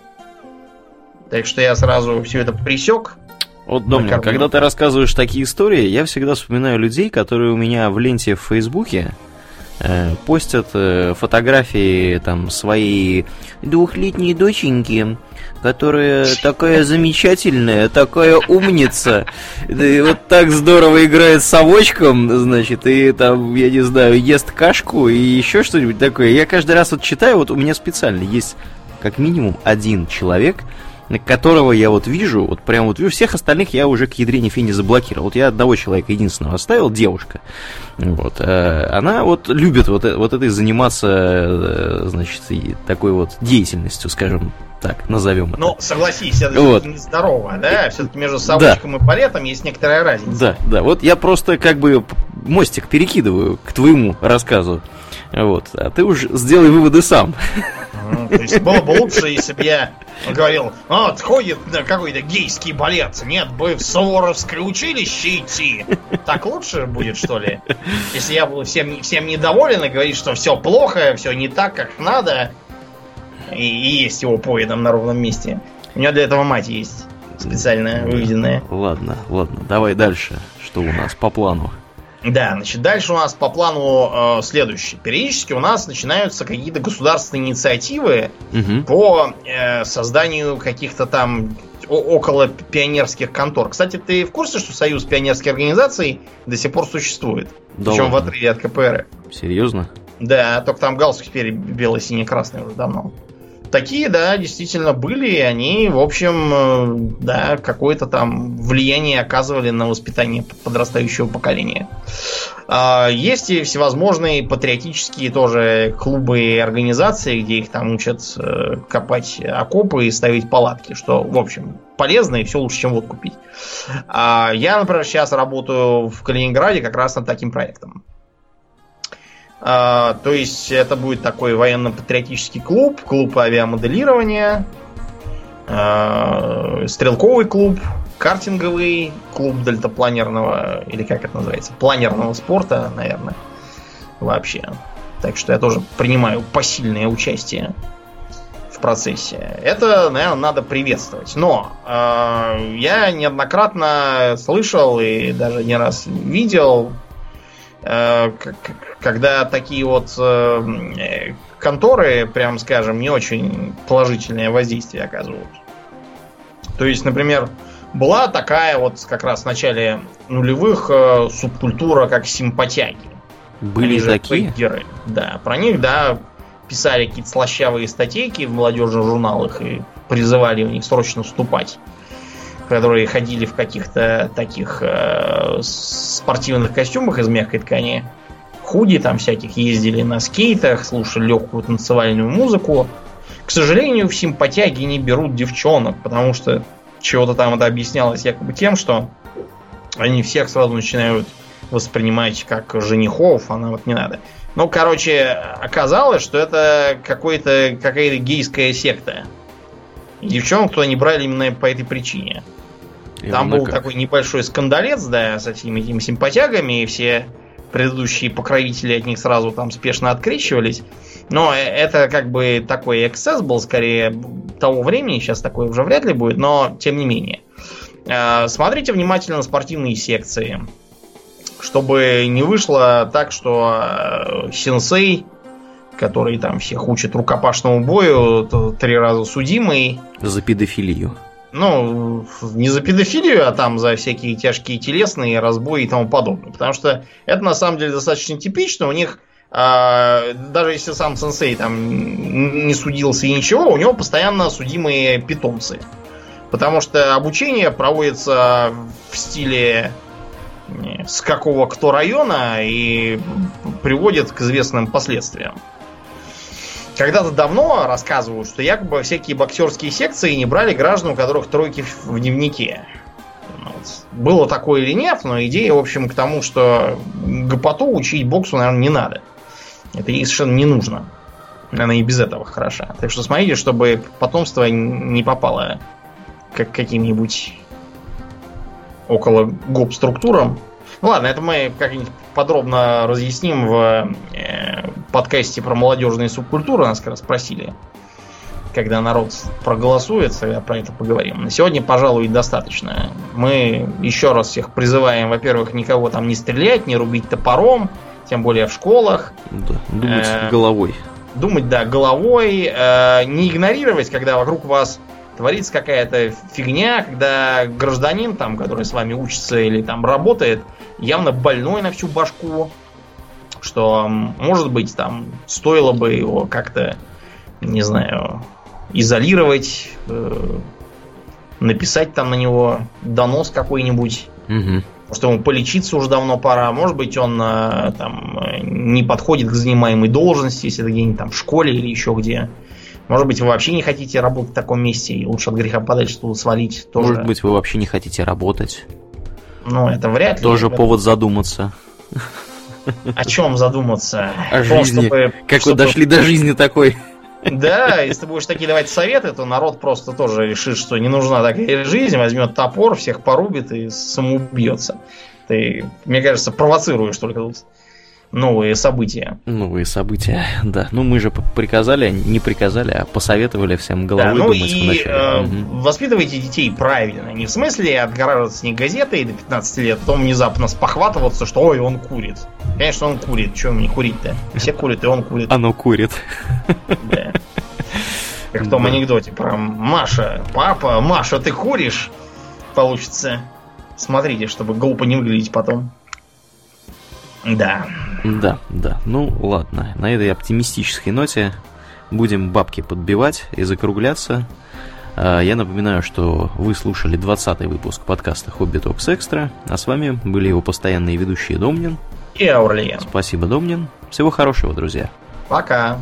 Так что я сразу все это присек. Вот, Домнин, когда ты рассказываешь такие истории, я всегда вспоминаю людей, которые у меня в ленте в Фейсбуке э, постят э, фотографии там своей двухлетней доченьки, которая такая замечательная, такая умница, и вот так здорово играет совочком, значит, и там, я не знаю, ест кашку и еще что-нибудь такое. Я каждый раз вот читаю, вот у меня специально есть как минимум один человек, которого я вот вижу, вот прям вот вижу, всех остальных я уже к ядрене фини заблокировал. Вот я одного человека единственного оставил, девушка. Вот. Э, она вот любит вот, э, вот этой заниматься, э, значит, такой вот деятельностью, скажем так, назовем это. Ну, согласись, это вот. нездорово, да? Все-таки между совочком да. и балетом есть некоторая разница. Да, да. Вот я просто как бы мостик перекидываю к твоему рассказу. Вот. А ты уж сделай выводы сам. то есть было бы лучше, если бы я говорил, «А, вот ходит на какой-то гейский балет, нет бы в Суворовское училище идти. Так лучше будет, что ли? Если я буду всем, всем недоволен и говорить, что все плохо, все не так, как надо, и, и есть его поедом на ровном месте. У него для этого мать есть специальная, выведенная. Ладно, ладно, давай дальше. Что у нас по плану? Да, значит, дальше у нас по плану э, следующее. Периодически у нас начинаются какие-то государственные инициативы угу. по э, созданию каких-то там около пионерских контор. Кстати, ты в курсе, что Союз пионерских организаций до сих пор существует? Да Причем ладно. в отрыве от КПР. Серьезно? Да, только там галстук теперь белый, синий, красный уже давно. Такие, да, действительно были, и они, в общем, э, да, какое-то там влияние оказывали на воспитание подрастающего поколения. А, есть и всевозможные патриотические тоже клубы и организации, где их там учат э, копать окопы и ставить палатки, что, в общем, полезно и все лучше, чем водку пить. А я, например, сейчас работаю в Калининграде как раз над таким проектом. А, то есть это будет такой военно-патриотический клуб, клуб авиамоделирования, а, стрелковый клуб, картинговый, клуб дельтапланерного, или как это называется, планерного спорта, наверное, вообще. Так что я тоже принимаю посильное участие в процессе. Это, наверное, надо приветствовать. Но э, я неоднократно слышал и даже не раз видел когда такие вот э, конторы, прям скажем, не очень положительное воздействие оказывают. То есть, например, была такая вот как раз в начале нулевых э, субкультура, как симпатяги. Были Они такие? Геры. Да, про них, да, писали какие-то слащавые статейки в молодежных журналах и призывали в них срочно вступать которые ходили в каких-то таких э, спортивных костюмах из мягкой ткани, худи там всяких, ездили на скейтах, слушали легкую танцевальную музыку. К сожалению, в симпатяги не берут девчонок, потому что чего-то там это объяснялось якобы тем, что они всех сразу начинают воспринимать как женихов, а нам вот не надо. Ну, короче, оказалось, что это какой-то, какая-то гейская секта. Девчонок туда не брали именно по этой причине. Там был такой небольшой скандалец, да, с этими, этими симпатягами, и все предыдущие покровители от них сразу там спешно открещивались. Но э, это как бы такой эксцесс был скорее того времени, сейчас такое уже вряд ли будет, но тем не менее. Э, смотрите внимательно спортивные секции, чтобы не вышло так, что э, сенсей, который там всех учит рукопашному бою, три раза судимый. За педофилию. Ну, не за педофилию, а там за всякие тяжкие телесные разбои и тому подобное. Потому что это на самом деле достаточно типично. У них, э, даже если сам сенсей там не судился и ничего, у него постоянно судимые питомцы. Потому что обучение проводится в стиле с какого кто района и приводит к известным последствиям. Когда-то давно рассказывают, что якобы всякие боксерские секции не брали граждан, у которых тройки в дневнике. Вот. Было такое или нет, но идея, в общем, к тому, что гопоту учить боксу, наверное, не надо. Это ей совершенно не нужно. Она и без этого хороша. Так что смотрите, чтобы потомство не попало как каким-нибудь около гоп-структурам. Ну ладно, это мы как-нибудь подробно разъясним в э, подкасте про молодежные субкультуры. Нас как раз спросили, когда народ проголосует, тогда про это поговорим. На сегодня, пожалуй, достаточно. Мы еще раз всех призываем, во-первых, никого там не стрелять, не рубить топором, тем более в школах. Да, думать э, головой. Думать, да, головой. Э, не игнорировать, когда вокруг вас творится какая-то фигня, когда гражданин, там, который с вами учится или там работает, явно больной на всю башку, что, может быть, там стоило бы его как-то, не знаю, изолировать, э, написать там на него донос какой-нибудь. Угу. Может, ему полечиться уже давно пора. Может быть, он э, там не подходит к занимаемой должности, если это где-нибудь там в школе или еще где. Может быть, вы вообще не хотите работать в таком месте и лучше от греха подальше туда свалить. Тоже. Может быть, вы вообще не хотите работать. Ну, это вряд ли. Тоже повод задуматься. О чем задуматься? О том, жизни. Чтобы, как чтобы... вы дошли до жизни такой. Да, если ты будешь такие давать советы, то народ просто тоже решит, что не нужна такая жизнь, возьмет топор, всех порубит и самоубьется. Ты, мне кажется, провоцируешь только тут новые события. Новые события, да. Ну, мы же приказали, не приказали, а посоветовали всем головой да, ну думать и, вначале. Э, угу. Воспитывайте детей правильно. Не в смысле отгораживаться не газетой до 15 лет, потом внезапно спохватываться, что ой, он курит. Конечно, он курит. Ему не курить-то? Все курят, и он курит. Оно курит. Да. Как в том анекдоте про Маша. Папа, Маша, ты куришь? Получится. Смотрите, чтобы глупо не выглядеть потом. Да. Да, да. Ну, ладно. На этой оптимистической ноте будем бабки подбивать и закругляться. А, я напоминаю, что вы слушали 20 выпуск подкаста «Хобби Токс Экстра», а с вами были его постоянные ведущие Домнин и Аурлиен. Спасибо, Домнин. Всего хорошего, друзья. Пока.